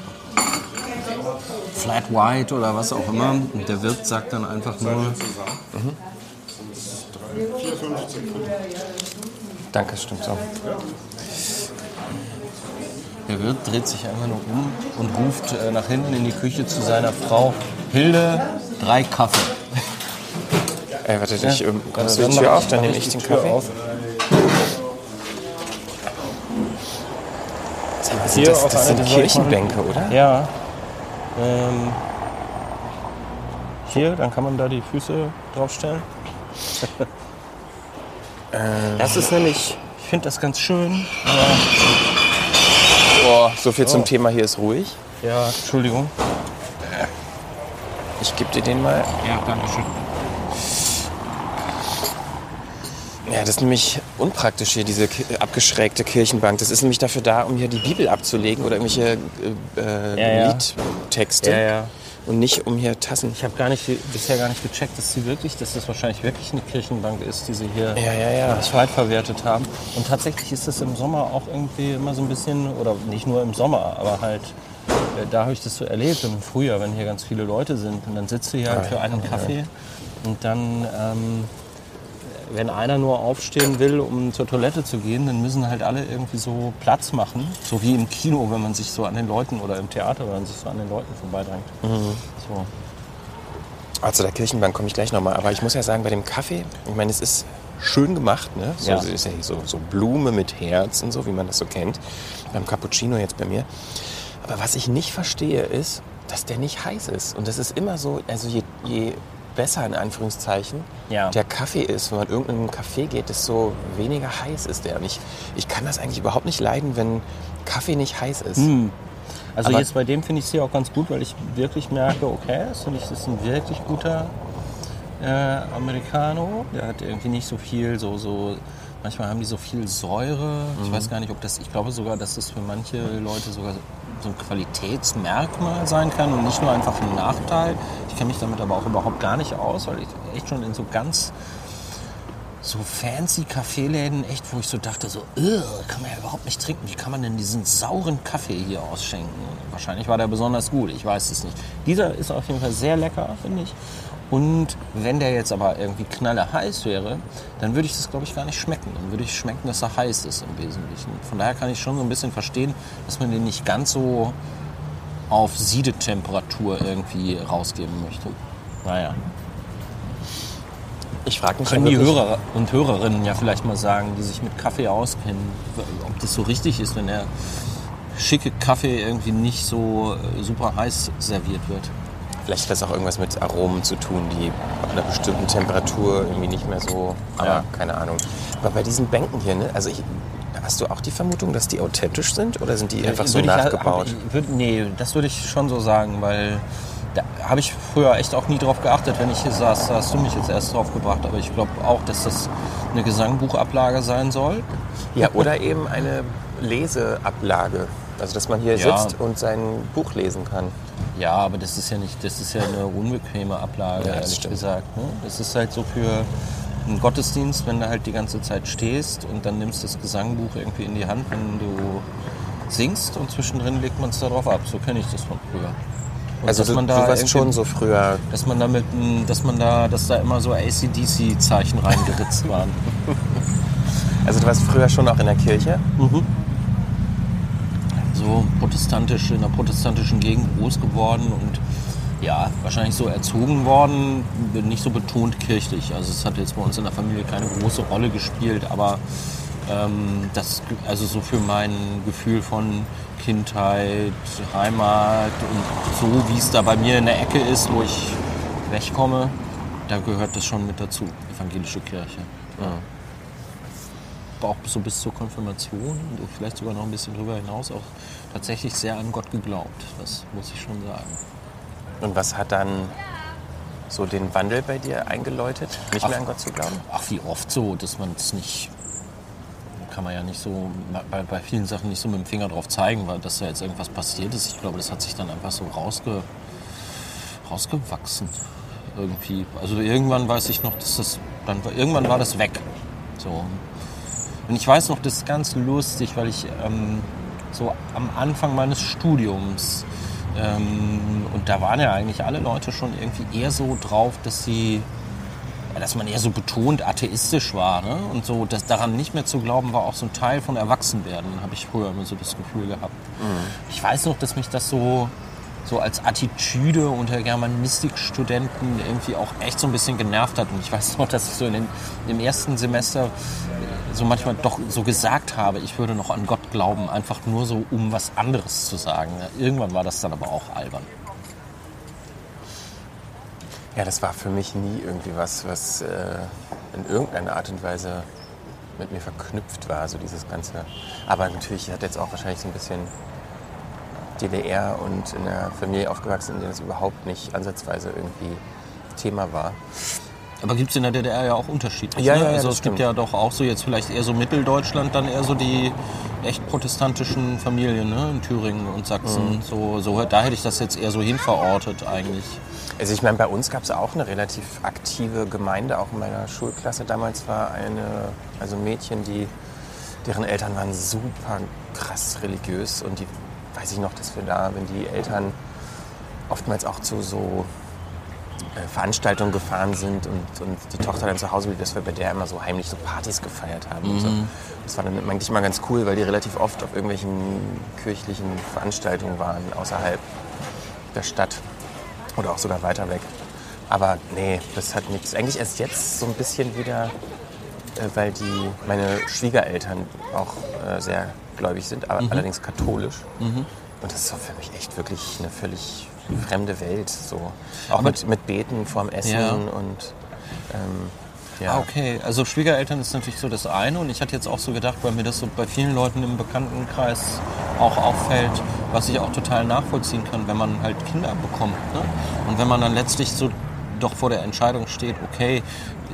Flat White oder was auch immer. Und der Wirt sagt dann einfach nur, Danke, stimmt so. der Wirt dreht sich einfach nur um und ruft äh, nach hinten in die Küche zu seiner Frau, Hilde, drei Kaffee. Ey, warte, ich, ähm, kommst du Dann die Tür ich- auf, dann nehme ich ich den Tür Kaffee. auf. Sag mal, sind das, das sind Kirchenbänke, oder? Ja. Ähm, hier, dann kann man da die Füße draufstellen. das ist nämlich, ich finde das ganz schön. Boah, so viel Oh. zum Thema, hier ist ruhig. Ja, Entschuldigung. Ich gebe dir den mal. Ja, danke schön. Ja, das ist nämlich unpraktisch hier, diese abgeschrägte Kirchenbank. Das ist nämlich dafür da, um hier die Bibel abzulegen oder irgendwelche äh, äh, Ja, ja. Liedtexte. Ja, ja. Und nicht um hier Tassen. Ich habe gar nicht, bisher gar nicht gecheckt, dass sie wirklich, dass das wahrscheinlich wirklich eine Kirchenbank ist, die sie hier Ja, ja, ja. zweitverwertet haben. Und tatsächlich ist es im Sommer auch irgendwie immer so ein bisschen, oder nicht nur im Sommer, aber halt, äh, da habe ich das so erlebt im Frühjahr, wenn hier ganz viele Leute sind. Und dann sitzt du hier halt für einen Kaffee und dann, ähm, wenn einer nur aufstehen will, um zur Toilette zu gehen, dann müssen halt alle irgendwie so Platz machen. So wie im Kino, wenn man sich so an den Leuten oder im Theater, wenn man sich so an den Leuten vorbeidrängt. So. Also der Kirchenbank komme ich gleich nochmal. Aber ich muss ja sagen, bei dem Kaffee, ich meine, es ist schön gemacht. Ne? So, Ja. Es ist ja hier so, so Blume mit Herz und so, wie man das so kennt. Beim Cappuccino jetzt bei mir. Aber was ich nicht verstehe, ist, dass der nicht heiß ist. Und das ist immer so, also je, je besser in Anführungszeichen Ja. der Kaffee ist, wenn man in irgendeinem Café geht, desto weniger heiß ist der. Und ich, ich kann das eigentlich überhaupt nicht leiden, wenn Kaffee nicht heiß ist. Also Aber- jetzt bei dem finde ich sie auch ganz gut, weil ich wirklich merke, okay, das finde ich, das ist ein wirklich guter äh, Americano. Der hat irgendwie nicht so viel, so, so, manchmal haben die so viel Säure. Ich weiß gar nicht, ob das, ich glaube sogar, dass das für manche Leute sogar so ein Qualitätsmerkmal sein kann und nicht nur einfach ein Nachteil. Ich kenne mich damit aber auch überhaupt gar nicht aus, weil ich echt schon in so ganz so fancy Kaffeeläden, echt, wo ich so dachte, so, "Ugh, kann man ja überhaupt nicht trinken. Wie kann man denn diesen sauren Kaffee hier ausschenken? Wahrscheinlich war der besonders gut, ich weiß es nicht. Dieser ist auf jeden Fall sehr lecker, finde ich. Und wenn der jetzt aber irgendwie knalle heiß wäre, dann würde ich das, glaube ich, gar nicht schmecken. Dann würde ich schmecken, dass er heiß ist im Wesentlichen. Von daher kann ich schon so ein bisschen verstehen, dass man den nicht ganz so auf Siedetemperatur irgendwie rausgeben möchte. Naja. Ich frage mich Können die Hörer und Hörerinnen ja vielleicht mal sagen, die sich mit Kaffee auskennen, ob das so richtig ist, wenn der schicke Kaffee irgendwie nicht so äh, super heiß serviert wird. Vielleicht hat das auch irgendwas mit Aromen zu tun, die ab einer bestimmten Temperatur irgendwie nicht mehr so. Aber Ja. keine Ahnung. Aber bei diesen Bänken hier, ne? Also ich, hast du auch die Vermutung, dass die authentisch sind oder sind die einfach so Würde ich- nachgebaut? hab- würd, nee, das würde ich schon so sagen, weil da habe ich früher echt auch nie drauf geachtet, wenn ich hier saß. Da hast du mich jetzt erst drauf gebracht, aber ich glaube auch, dass das eine Gesangbuchablage sein soll. Ja, oder eben eine Leseablage. Also dass man hier Ja. sitzt und sein Buch lesen kann. Ja, aber das ist ja nicht, das ist ja eine unbequeme Ablage, Ja, ehrlich stimmt. gesagt. Ne? Das ist halt so für einen Gottesdienst, wenn du halt die ganze Zeit stehst und dann nimmst das Gesangbuch irgendwie in die Hand, wenn du singst und zwischendrin legt man es da drauf ab. So kenne ich das von früher. Und Also dass du, man du da warst irgendwie- schon so früher. dass man damit, dass man da, dass da immer so ACDC-Zeichen reingeritzt waren. Also du warst früher schon auch in der Kirche. So protestantisch, in einer protestantischen Gegend groß geworden und ja, wahrscheinlich so erzogen worden, nicht so betont kirchlich. Also es hat jetzt bei uns in der Familie keine große Rolle gespielt, aber ähm, das, also so für mein Gefühl von Kindheit, Heimat und so, wie es da bei mir in der Ecke ist, wo ich wegkomme, da gehört das schon mit dazu, evangelische Kirche. Ja. Aber auch so bis zur Konfirmation und vielleicht sogar noch ein bisschen darüber hinaus auch tatsächlich sehr an Gott geglaubt. Das muss ich schon sagen. Und was hat dann so den Wandel bei dir eingeläutet, nicht Ach. mehr an Gott zu glauben? Ach, wie oft so, dass man es nicht, kann man ja nicht so, bei, bei vielen Sachen nicht so mit dem Finger drauf zeigen, weil dass da jetzt irgendwas passiert ist. Ich glaube, das hat sich dann einfach so rausge, rausgewachsen irgendwie. Also irgendwann weiß ich noch, dass das, dann, war- irgendwann war das weg. So. Und ich weiß noch, das ist ganz lustig, weil ich ähm, so am Anfang meines Studiums ähm, und da waren ja eigentlich alle Leute schon irgendwie eher so drauf, dass sie ja, dass man eher so betont atheistisch war. Ne? Und so das daran nicht mehr zu glauben, war auch so ein Teil von Erwachsenwerden, habe ich früher immer so das Gefühl gehabt. Ich weiß noch, dass mich das so, so als Attitüde unter Germanistikstudenten irgendwie auch echt so ein bisschen genervt hat. Und ich weiß noch, dass ich so in den, im ersten Semester so manchmal doch so gesagt habe, ich würde noch an Gott glauben, einfach nur so, um was anderes zu sagen. Irgendwann war das dann aber auch albern. Ja, das war für mich nie irgendwie was, was äh, in irgendeiner Art und Weise mit mir verknüpft war, so dieses Ganze. Aber natürlich hat jetzt auch wahrscheinlich so ein bisschen DDR und in einer Familie aufgewachsen, in der das überhaupt nicht ansatzweise irgendwie Thema war. Aber gibt es in der DDR ja auch Unterschiede. Ja, ne? ja, ja, also es gibt stimmt. ja doch auch so jetzt vielleicht eher so Mitteldeutschland, dann eher so die echt protestantischen Familien ne? in Thüringen und Sachsen. Mhm. So, so, da hätte ich das jetzt eher so hinverortet eigentlich. Also ich meine, bei uns gab es auch eine relativ aktive Gemeinde, auch in meiner Schulklasse damals war eine, also Mädchen, die, deren Eltern waren super krass religiös und die weiß ich noch, dass wir da, wenn die Eltern oftmals auch zu so äh, Veranstaltungen gefahren sind und, und die Tochter dann zu Hause blieb, dass wir bei der immer so heimlich so Partys gefeiert haben. Und so. Das war dann eigentlich immer ganz cool, weil die relativ oft auf irgendwelchen kirchlichen Veranstaltungen waren außerhalb der Stadt oder auch sogar weiter weg. Aber nee, das hat nichts. Eigentlich erst jetzt so ein bisschen wieder, äh, weil die meine Schwiegereltern auch äh, sehr gläubig sind, aber allerdings katholisch. Und das ist so für mich echt wirklich eine völlig fremde Welt. So. Auch mit, mit Beten vorm Essen Ja. und ähm, ja. Ah, okay. Also Schwiegereltern ist natürlich so das eine und ich hatte jetzt auch so gedacht, weil mir das so bei vielen Leuten im Bekanntenkreis auch auffällt, was ich auch total nachvollziehen kann, wenn man halt Kinder bekommt. Ne? Und wenn man dann letztlich so doch vor der Entscheidung steht, okay,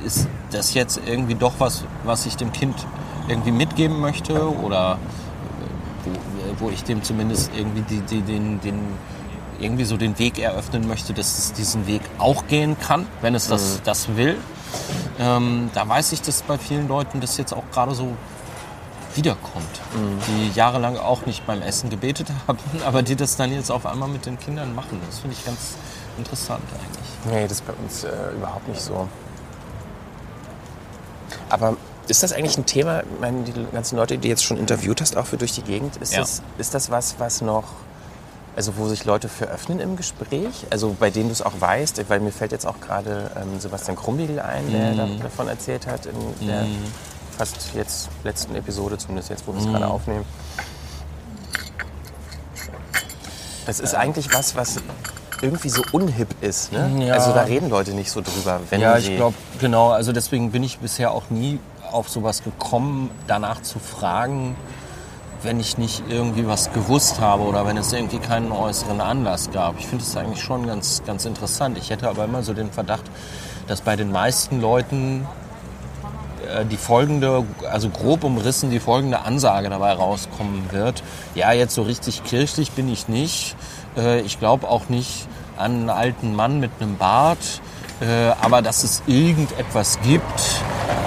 ist das jetzt irgendwie doch was, was ich dem Kind irgendwie mitgeben möchte oder wo, ich dem zumindest irgendwie die, die, den, den, irgendwie so den Weg eröffnen möchte, dass es diesen Weg auch gehen kann, wenn es das, das will. Ähm, da weiß ich, dass bei vielen Leuten das jetzt auch gerade so wiederkommt, die jahrelang auch nicht beim Essen gebetet haben, aber die das dann jetzt auf einmal mit den Kindern machen. Das finde ich ganz interessant eigentlich. Nee, das ist bei uns äh, überhaupt nicht so. Aber ist das eigentlich ein Thema, ich meine, die ganzen Leute, die du jetzt schon interviewt hast, auch für durch die Gegend, ist, Ja. das, ist das was, was noch Also wo sich Leute für öffnen im Gespräch, also bei denen du es auch weißt, weil mir fällt jetzt auch gerade ähm, Sebastian Krumbiegel ein, der da, davon erzählt hat in der fast jetzt letzten Episode, zumindest jetzt, wo wir es gerade aufnehmen. Das ist eigentlich was, was irgendwie so unhip ist. Ne? Ja. Also da reden Leute nicht so drüber, wenn Ja, ich glaube, genau. Also deswegen bin ich bisher auch nie auf sowas gekommen, danach zu fragen, wenn ich nicht irgendwie was gewusst habe oder wenn es irgendwie keinen äußeren Anlass gab. Ich finde es eigentlich schon ganz, ganz interessant. Ich hätte aber immer so den Verdacht, dass bei den meisten Leuten äh, die folgende, also grob umrissen, die folgende Ansage dabei rauskommen wird. Ja, jetzt so richtig kirchlich bin ich nicht. Äh, Ich glaube auch nicht an einen alten Mann mit einem Bart. Äh, Aber dass es irgendetwas gibt,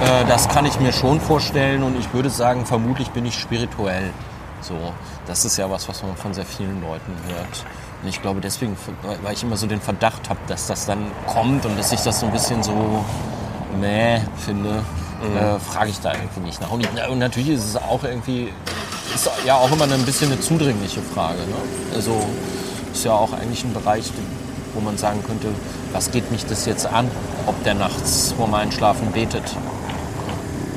äh, das kann ich mir schon vorstellen. Und ich würde sagen, vermutlich bin ich spirituell. So, das ist ja was, was man von sehr vielen Leuten hört. Und ich glaube deswegen, weil ich immer so den Verdacht habe, dass das dann kommt und dass ich das so ein bisschen so meh finde, äh, frage ich da irgendwie nicht nach. Und, und natürlich ist es auch irgendwie, ist ja auch immer ein bisschen eine zudringliche Frage. Ne? Also ist ja auch eigentlich ein Bereich, wo man sagen könnte, was geht mich das jetzt an, ob der nachts vor meinem Schlafen betet.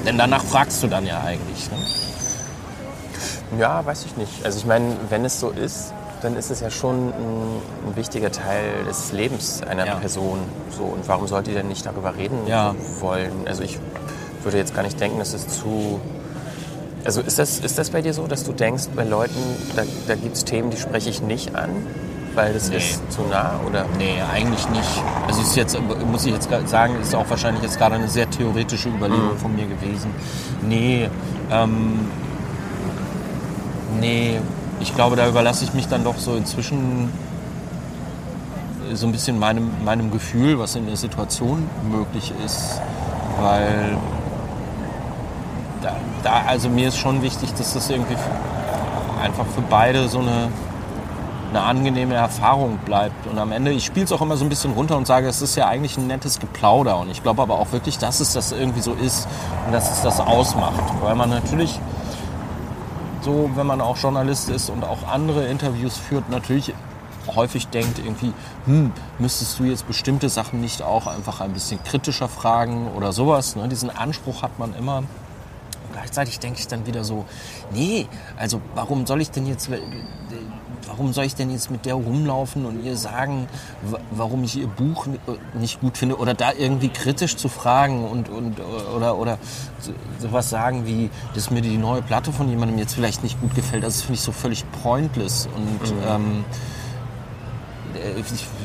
Denn danach fragst du dann ja eigentlich. Ne? Ja, weiß ich nicht. Also ich meine, wenn es so ist, dann ist es ja schon ein, ein wichtiger Teil des Lebens einer Ja. Person. So, und warum sollte die denn nicht darüber reden Ja. wollen? Also ich würde jetzt gar nicht denken, dass es zu... Also ist das, ist das bei dir so, dass du denkst, bei Leuten, da, da gibt es Themen, die spreche ich nicht an, weil das Nee. ist zu nah? Oder? Nee, eigentlich nicht. Also ist jetzt, muss ich jetzt sagen, ist auch wahrscheinlich jetzt gerade eine sehr theoretische Überlegung von mir gewesen. Nee, ähm, nee, ich glaube, da überlasse ich mich dann doch so inzwischen so ein bisschen meinem, meinem Gefühl, was in der Situation möglich ist. Weil da, da, also mir ist schon wichtig, dass das irgendwie einfach für beide so eine, eine angenehme Erfahrung bleibt. Und am Ende, ich spiele es auch immer so ein bisschen runter und sage, es ist ja eigentlich ein nettes Geplauder. Und ich glaube aber auch wirklich, dass es das irgendwie so ist und dass es das ausmacht. Weil man natürlich so, wenn man auch Journalist ist und auch andere Interviews führt, natürlich häufig denkt irgendwie, hm, müsstest du jetzt bestimmte Sachen nicht auch einfach ein bisschen kritischer fragen oder sowas. Ne? Diesen Anspruch hat man immer. Gleichzeitig denke ich dann wieder so, nee, also warum soll ich denn jetzt, warum soll ich denn jetzt mit der rumlaufen und ihr sagen, wa- warum ich ihr Buch n- nicht gut finde oder da irgendwie kritisch zu fragen und, und oder, oder so- sowas sagen wie, dass mir die neue Platte von jemandem jetzt vielleicht nicht gut gefällt, das finde ich so völlig pointless und ähm, äh,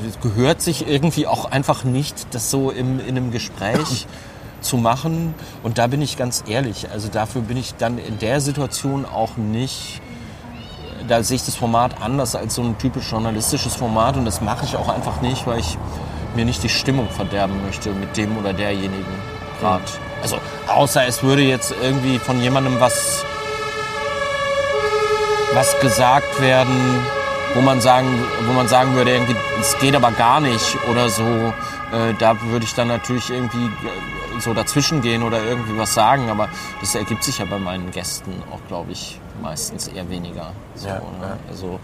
es gehört sich irgendwie auch einfach nicht, das so im, in einem Gespräch zu machen. Und da bin ich ganz ehrlich, also dafür bin ich dann in der Situation auch nicht, da sehe ich das Format anders als so ein typisch journalistisches Format und das mache ich auch einfach nicht, weil ich mir nicht die Stimmung verderben möchte mit dem oder derjenigen gerade. Also außer es würde jetzt irgendwie von jemandem was was gesagt werden, wo man sagen, wo man sagen würde, es geht aber gar nicht oder so. Äh, da würde ich dann natürlich irgendwie äh, so dazwischen gehen oder irgendwie was sagen, aber das ergibt sich ja bei meinen Gästen auch, glaube ich, meistens eher weniger. So, Ja, ne? ja. Also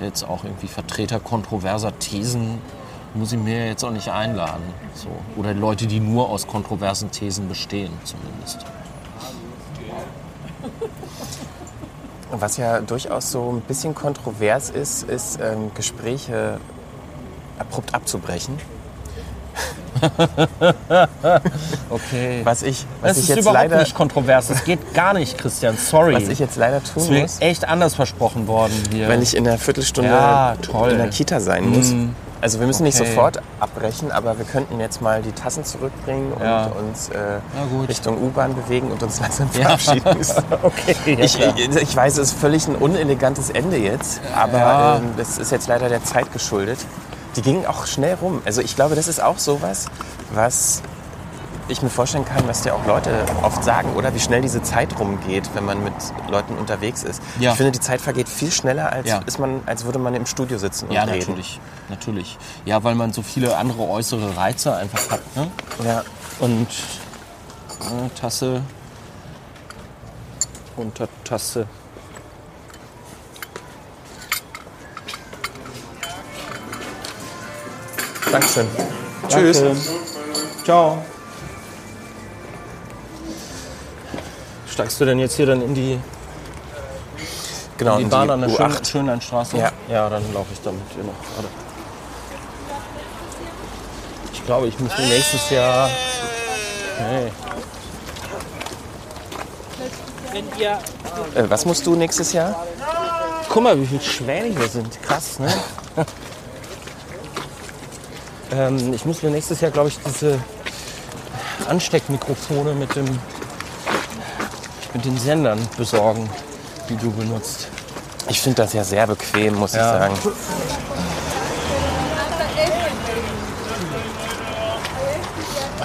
jetzt auch irgendwie Vertreter kontroverser Thesen muss ich mir jetzt auch nicht einladen. So. Oder Leute, die nur aus kontroversen Thesen bestehen, zumindest. Was ja durchaus so ein bisschen kontrovers ist, ist ähm, Gespräche abrupt abzubrechen. Okay. Was ich, was Das ich ist jetzt überhaupt leider, nicht kontrovers. Das geht gar nicht, Christian. Sorry. was ich jetzt leider tun ist mir muss, echt anders versprochen worden hier. wenn ich in einer Viertelstunde Ja, in der Kita sein muss. Mm. Also wir müssen nicht Okay. sofort abbrechen, aber wir könnten jetzt mal die Tassen zurückbringen und Ja. uns äh. Richtung U-Bahn bewegen und uns langsam Ja. verabschieden. okay, Ich, ich, ich weiß, es ist völlig ein unelegantes Ende jetzt, aber Ja. ähm, das ist jetzt leider der Zeit geschuldet. Die gingen auch schnell rum. Also ich glaube, das ist auch sowas, was ich mir vorstellen kann, was dir auch Leute oft sagen, oder wie schnell diese Zeit rumgeht, wenn man mit Leuten unterwegs ist. Ja. Ich finde, die Zeit vergeht viel schneller, als, Ja. ist man, als würde man im Studio sitzen und Ja, reden. natürlich. Natürlich. Ja, weil man so viele andere äußere Reize einfach hat. Ne? Ja. Und äh, Tasse unter Tasse. Dankeschön. Tschüss. Danke. Ciao. Steigst du denn jetzt hier dann in die, Genau, in die in Bahn an der Schön U8. Schönleinstraße? Ja. Ja, dann laufe ich da mit dir noch. Warte. Ich glaube, ich muss mir nächstes Jahr. Hey. Äh, was musst du nächstes Jahr? Guck mal, wie viele Schwäne hier sind. Krass, ne? Ähm, ich muss mir nächstes Jahr, glaube ich, diese Ansteckmikrofone mit, dem, mit den Sendern besorgen, die du benutzt. Ich finde das ja sehr bequem, muss Ja. ich sagen.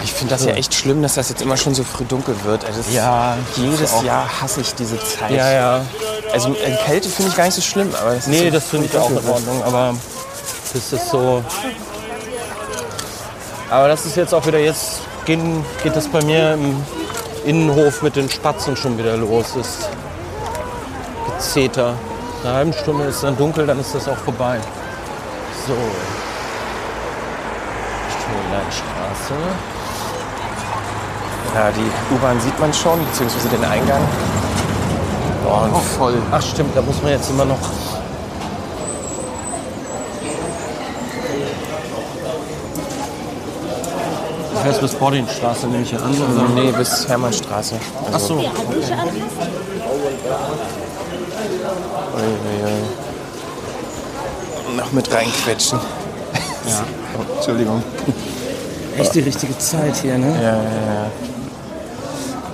Ich finde das ja echt schlimm, dass das jetzt immer schon so früh dunkel wird. Also das Ja, jedes. Jahr hasse ich diese Zeit. Ja, ja. Also äh, Kälte finde ich gar nicht so schlimm, aber ist Nee, so das finde ich auch in wird. Ordnung, aber das ist so. Aber das ist jetzt auch wieder, jetzt gehen, geht das bei mir im Innenhof mit den Spatzen schon wieder los. Das Gezeter. Nach einer halben Stunde ist dann dunkel, dann ist das auch vorbei. So. Schönleinstraße. Ja, die U-Bahn sieht man schon, beziehungsweise den Eingang. Boah, voll. Ach stimmt, da muss man jetzt immer noch. Das heißt bis Bordinstraße nehme ich ja an. Oder? Nee, bis Hermannstraße. Also, Ach so. Ui. Noch mit reinquetschen. Ja. Oh, Entschuldigung. Echt die richtige Zeit hier, ne? Ja, ja, ja.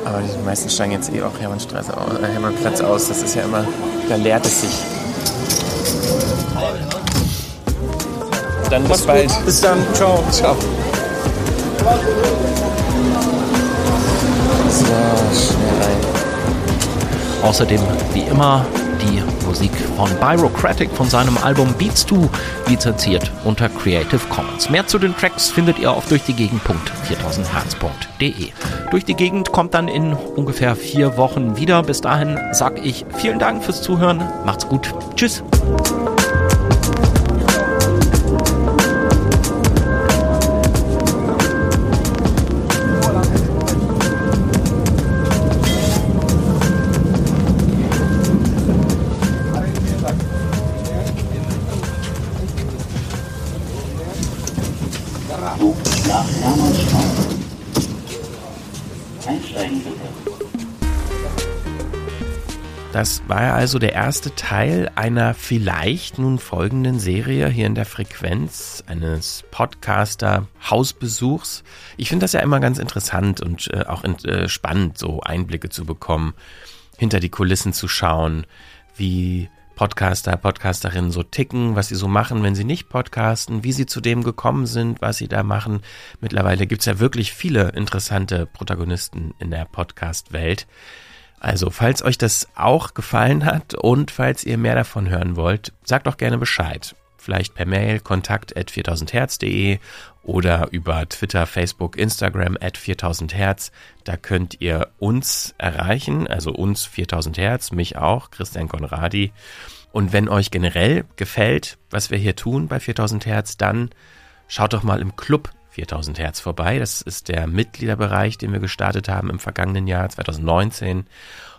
Aber die meisten steigen jetzt eh auch Hermannstraße aus, äh, Hermannplatz aus. Das ist ja immer, da leert es sich. Dann bis bald. Bis dann. Ciao. Ciao. So, schnell rein. Außerdem, wie immer, die Musik von Byrocratic von seinem Album Beats 2 lizenziert unter Creative Commons. Mehr zu den Tracks findet ihr auf durchdiegegend.4000herz.de. Durch die Gegend kommt dann in ungefähr vier Wochen wieder. Bis dahin sag ich vielen Dank fürs Zuhören. Macht's gut. Tschüss. Das war also der erste Teil einer vielleicht nun folgenden Serie hier in der Frequenz eines Podcaster-Hausbesuchs. Ich finde das ja immer ganz interessant und äh, auch äh, spannend, so Einblicke zu bekommen, hinter die Kulissen zu schauen, wie Podcaster, Podcasterinnen so ticken, was sie so machen, wenn sie nicht podcasten, wie sie zu dem gekommen sind, was sie da machen. Mittlerweile gibt's ja wirklich viele interessante Protagonisten in der Podcast-Welt. Also, falls euch das auch gefallen hat und falls ihr mehr davon hören wollt, sagt doch gerne Bescheid. Vielleicht per Mail kontakt at 4000herz.de oder über Twitter, Facebook, Instagram at 4000 Hertz. Da könnt ihr uns erreichen, also uns 4000 Hertz, mich auch, Christian Konradi. Und wenn euch generell gefällt, was wir hier tun bei 4000 Hertz, dann schaut doch mal im Club 4000 Hertz vorbei. Das ist der Mitgliederbereich, den wir gestartet haben im vergangenen Jahr 2019.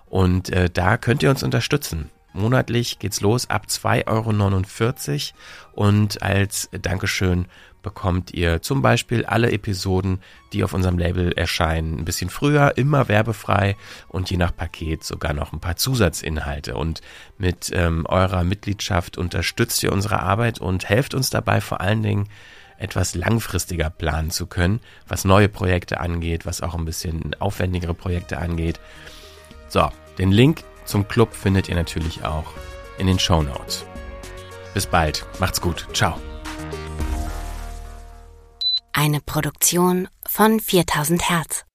Und äh, da könnt ihr uns unterstützen. Monatlich geht's los ab 2,49 Euro und als Dankeschön bekommt ihr zum Beispiel alle Episoden, die auf unserem Label erscheinen, ein bisschen früher, immer werbefrei und je nach Paket sogar noch ein paar Zusatzinhalte. Und mit ähm, eurer Mitgliedschaft unterstützt ihr unsere Arbeit und helft uns dabei vor allen Dingen, etwas langfristiger planen zu können, was neue Projekte angeht, was auch ein bisschen aufwendigere Projekte angeht. So, den Link zum Club findet ihr natürlich auch in den Show Notes. Bis bald, macht's gut, ciao. Eine Produktion von 4000 Hertz.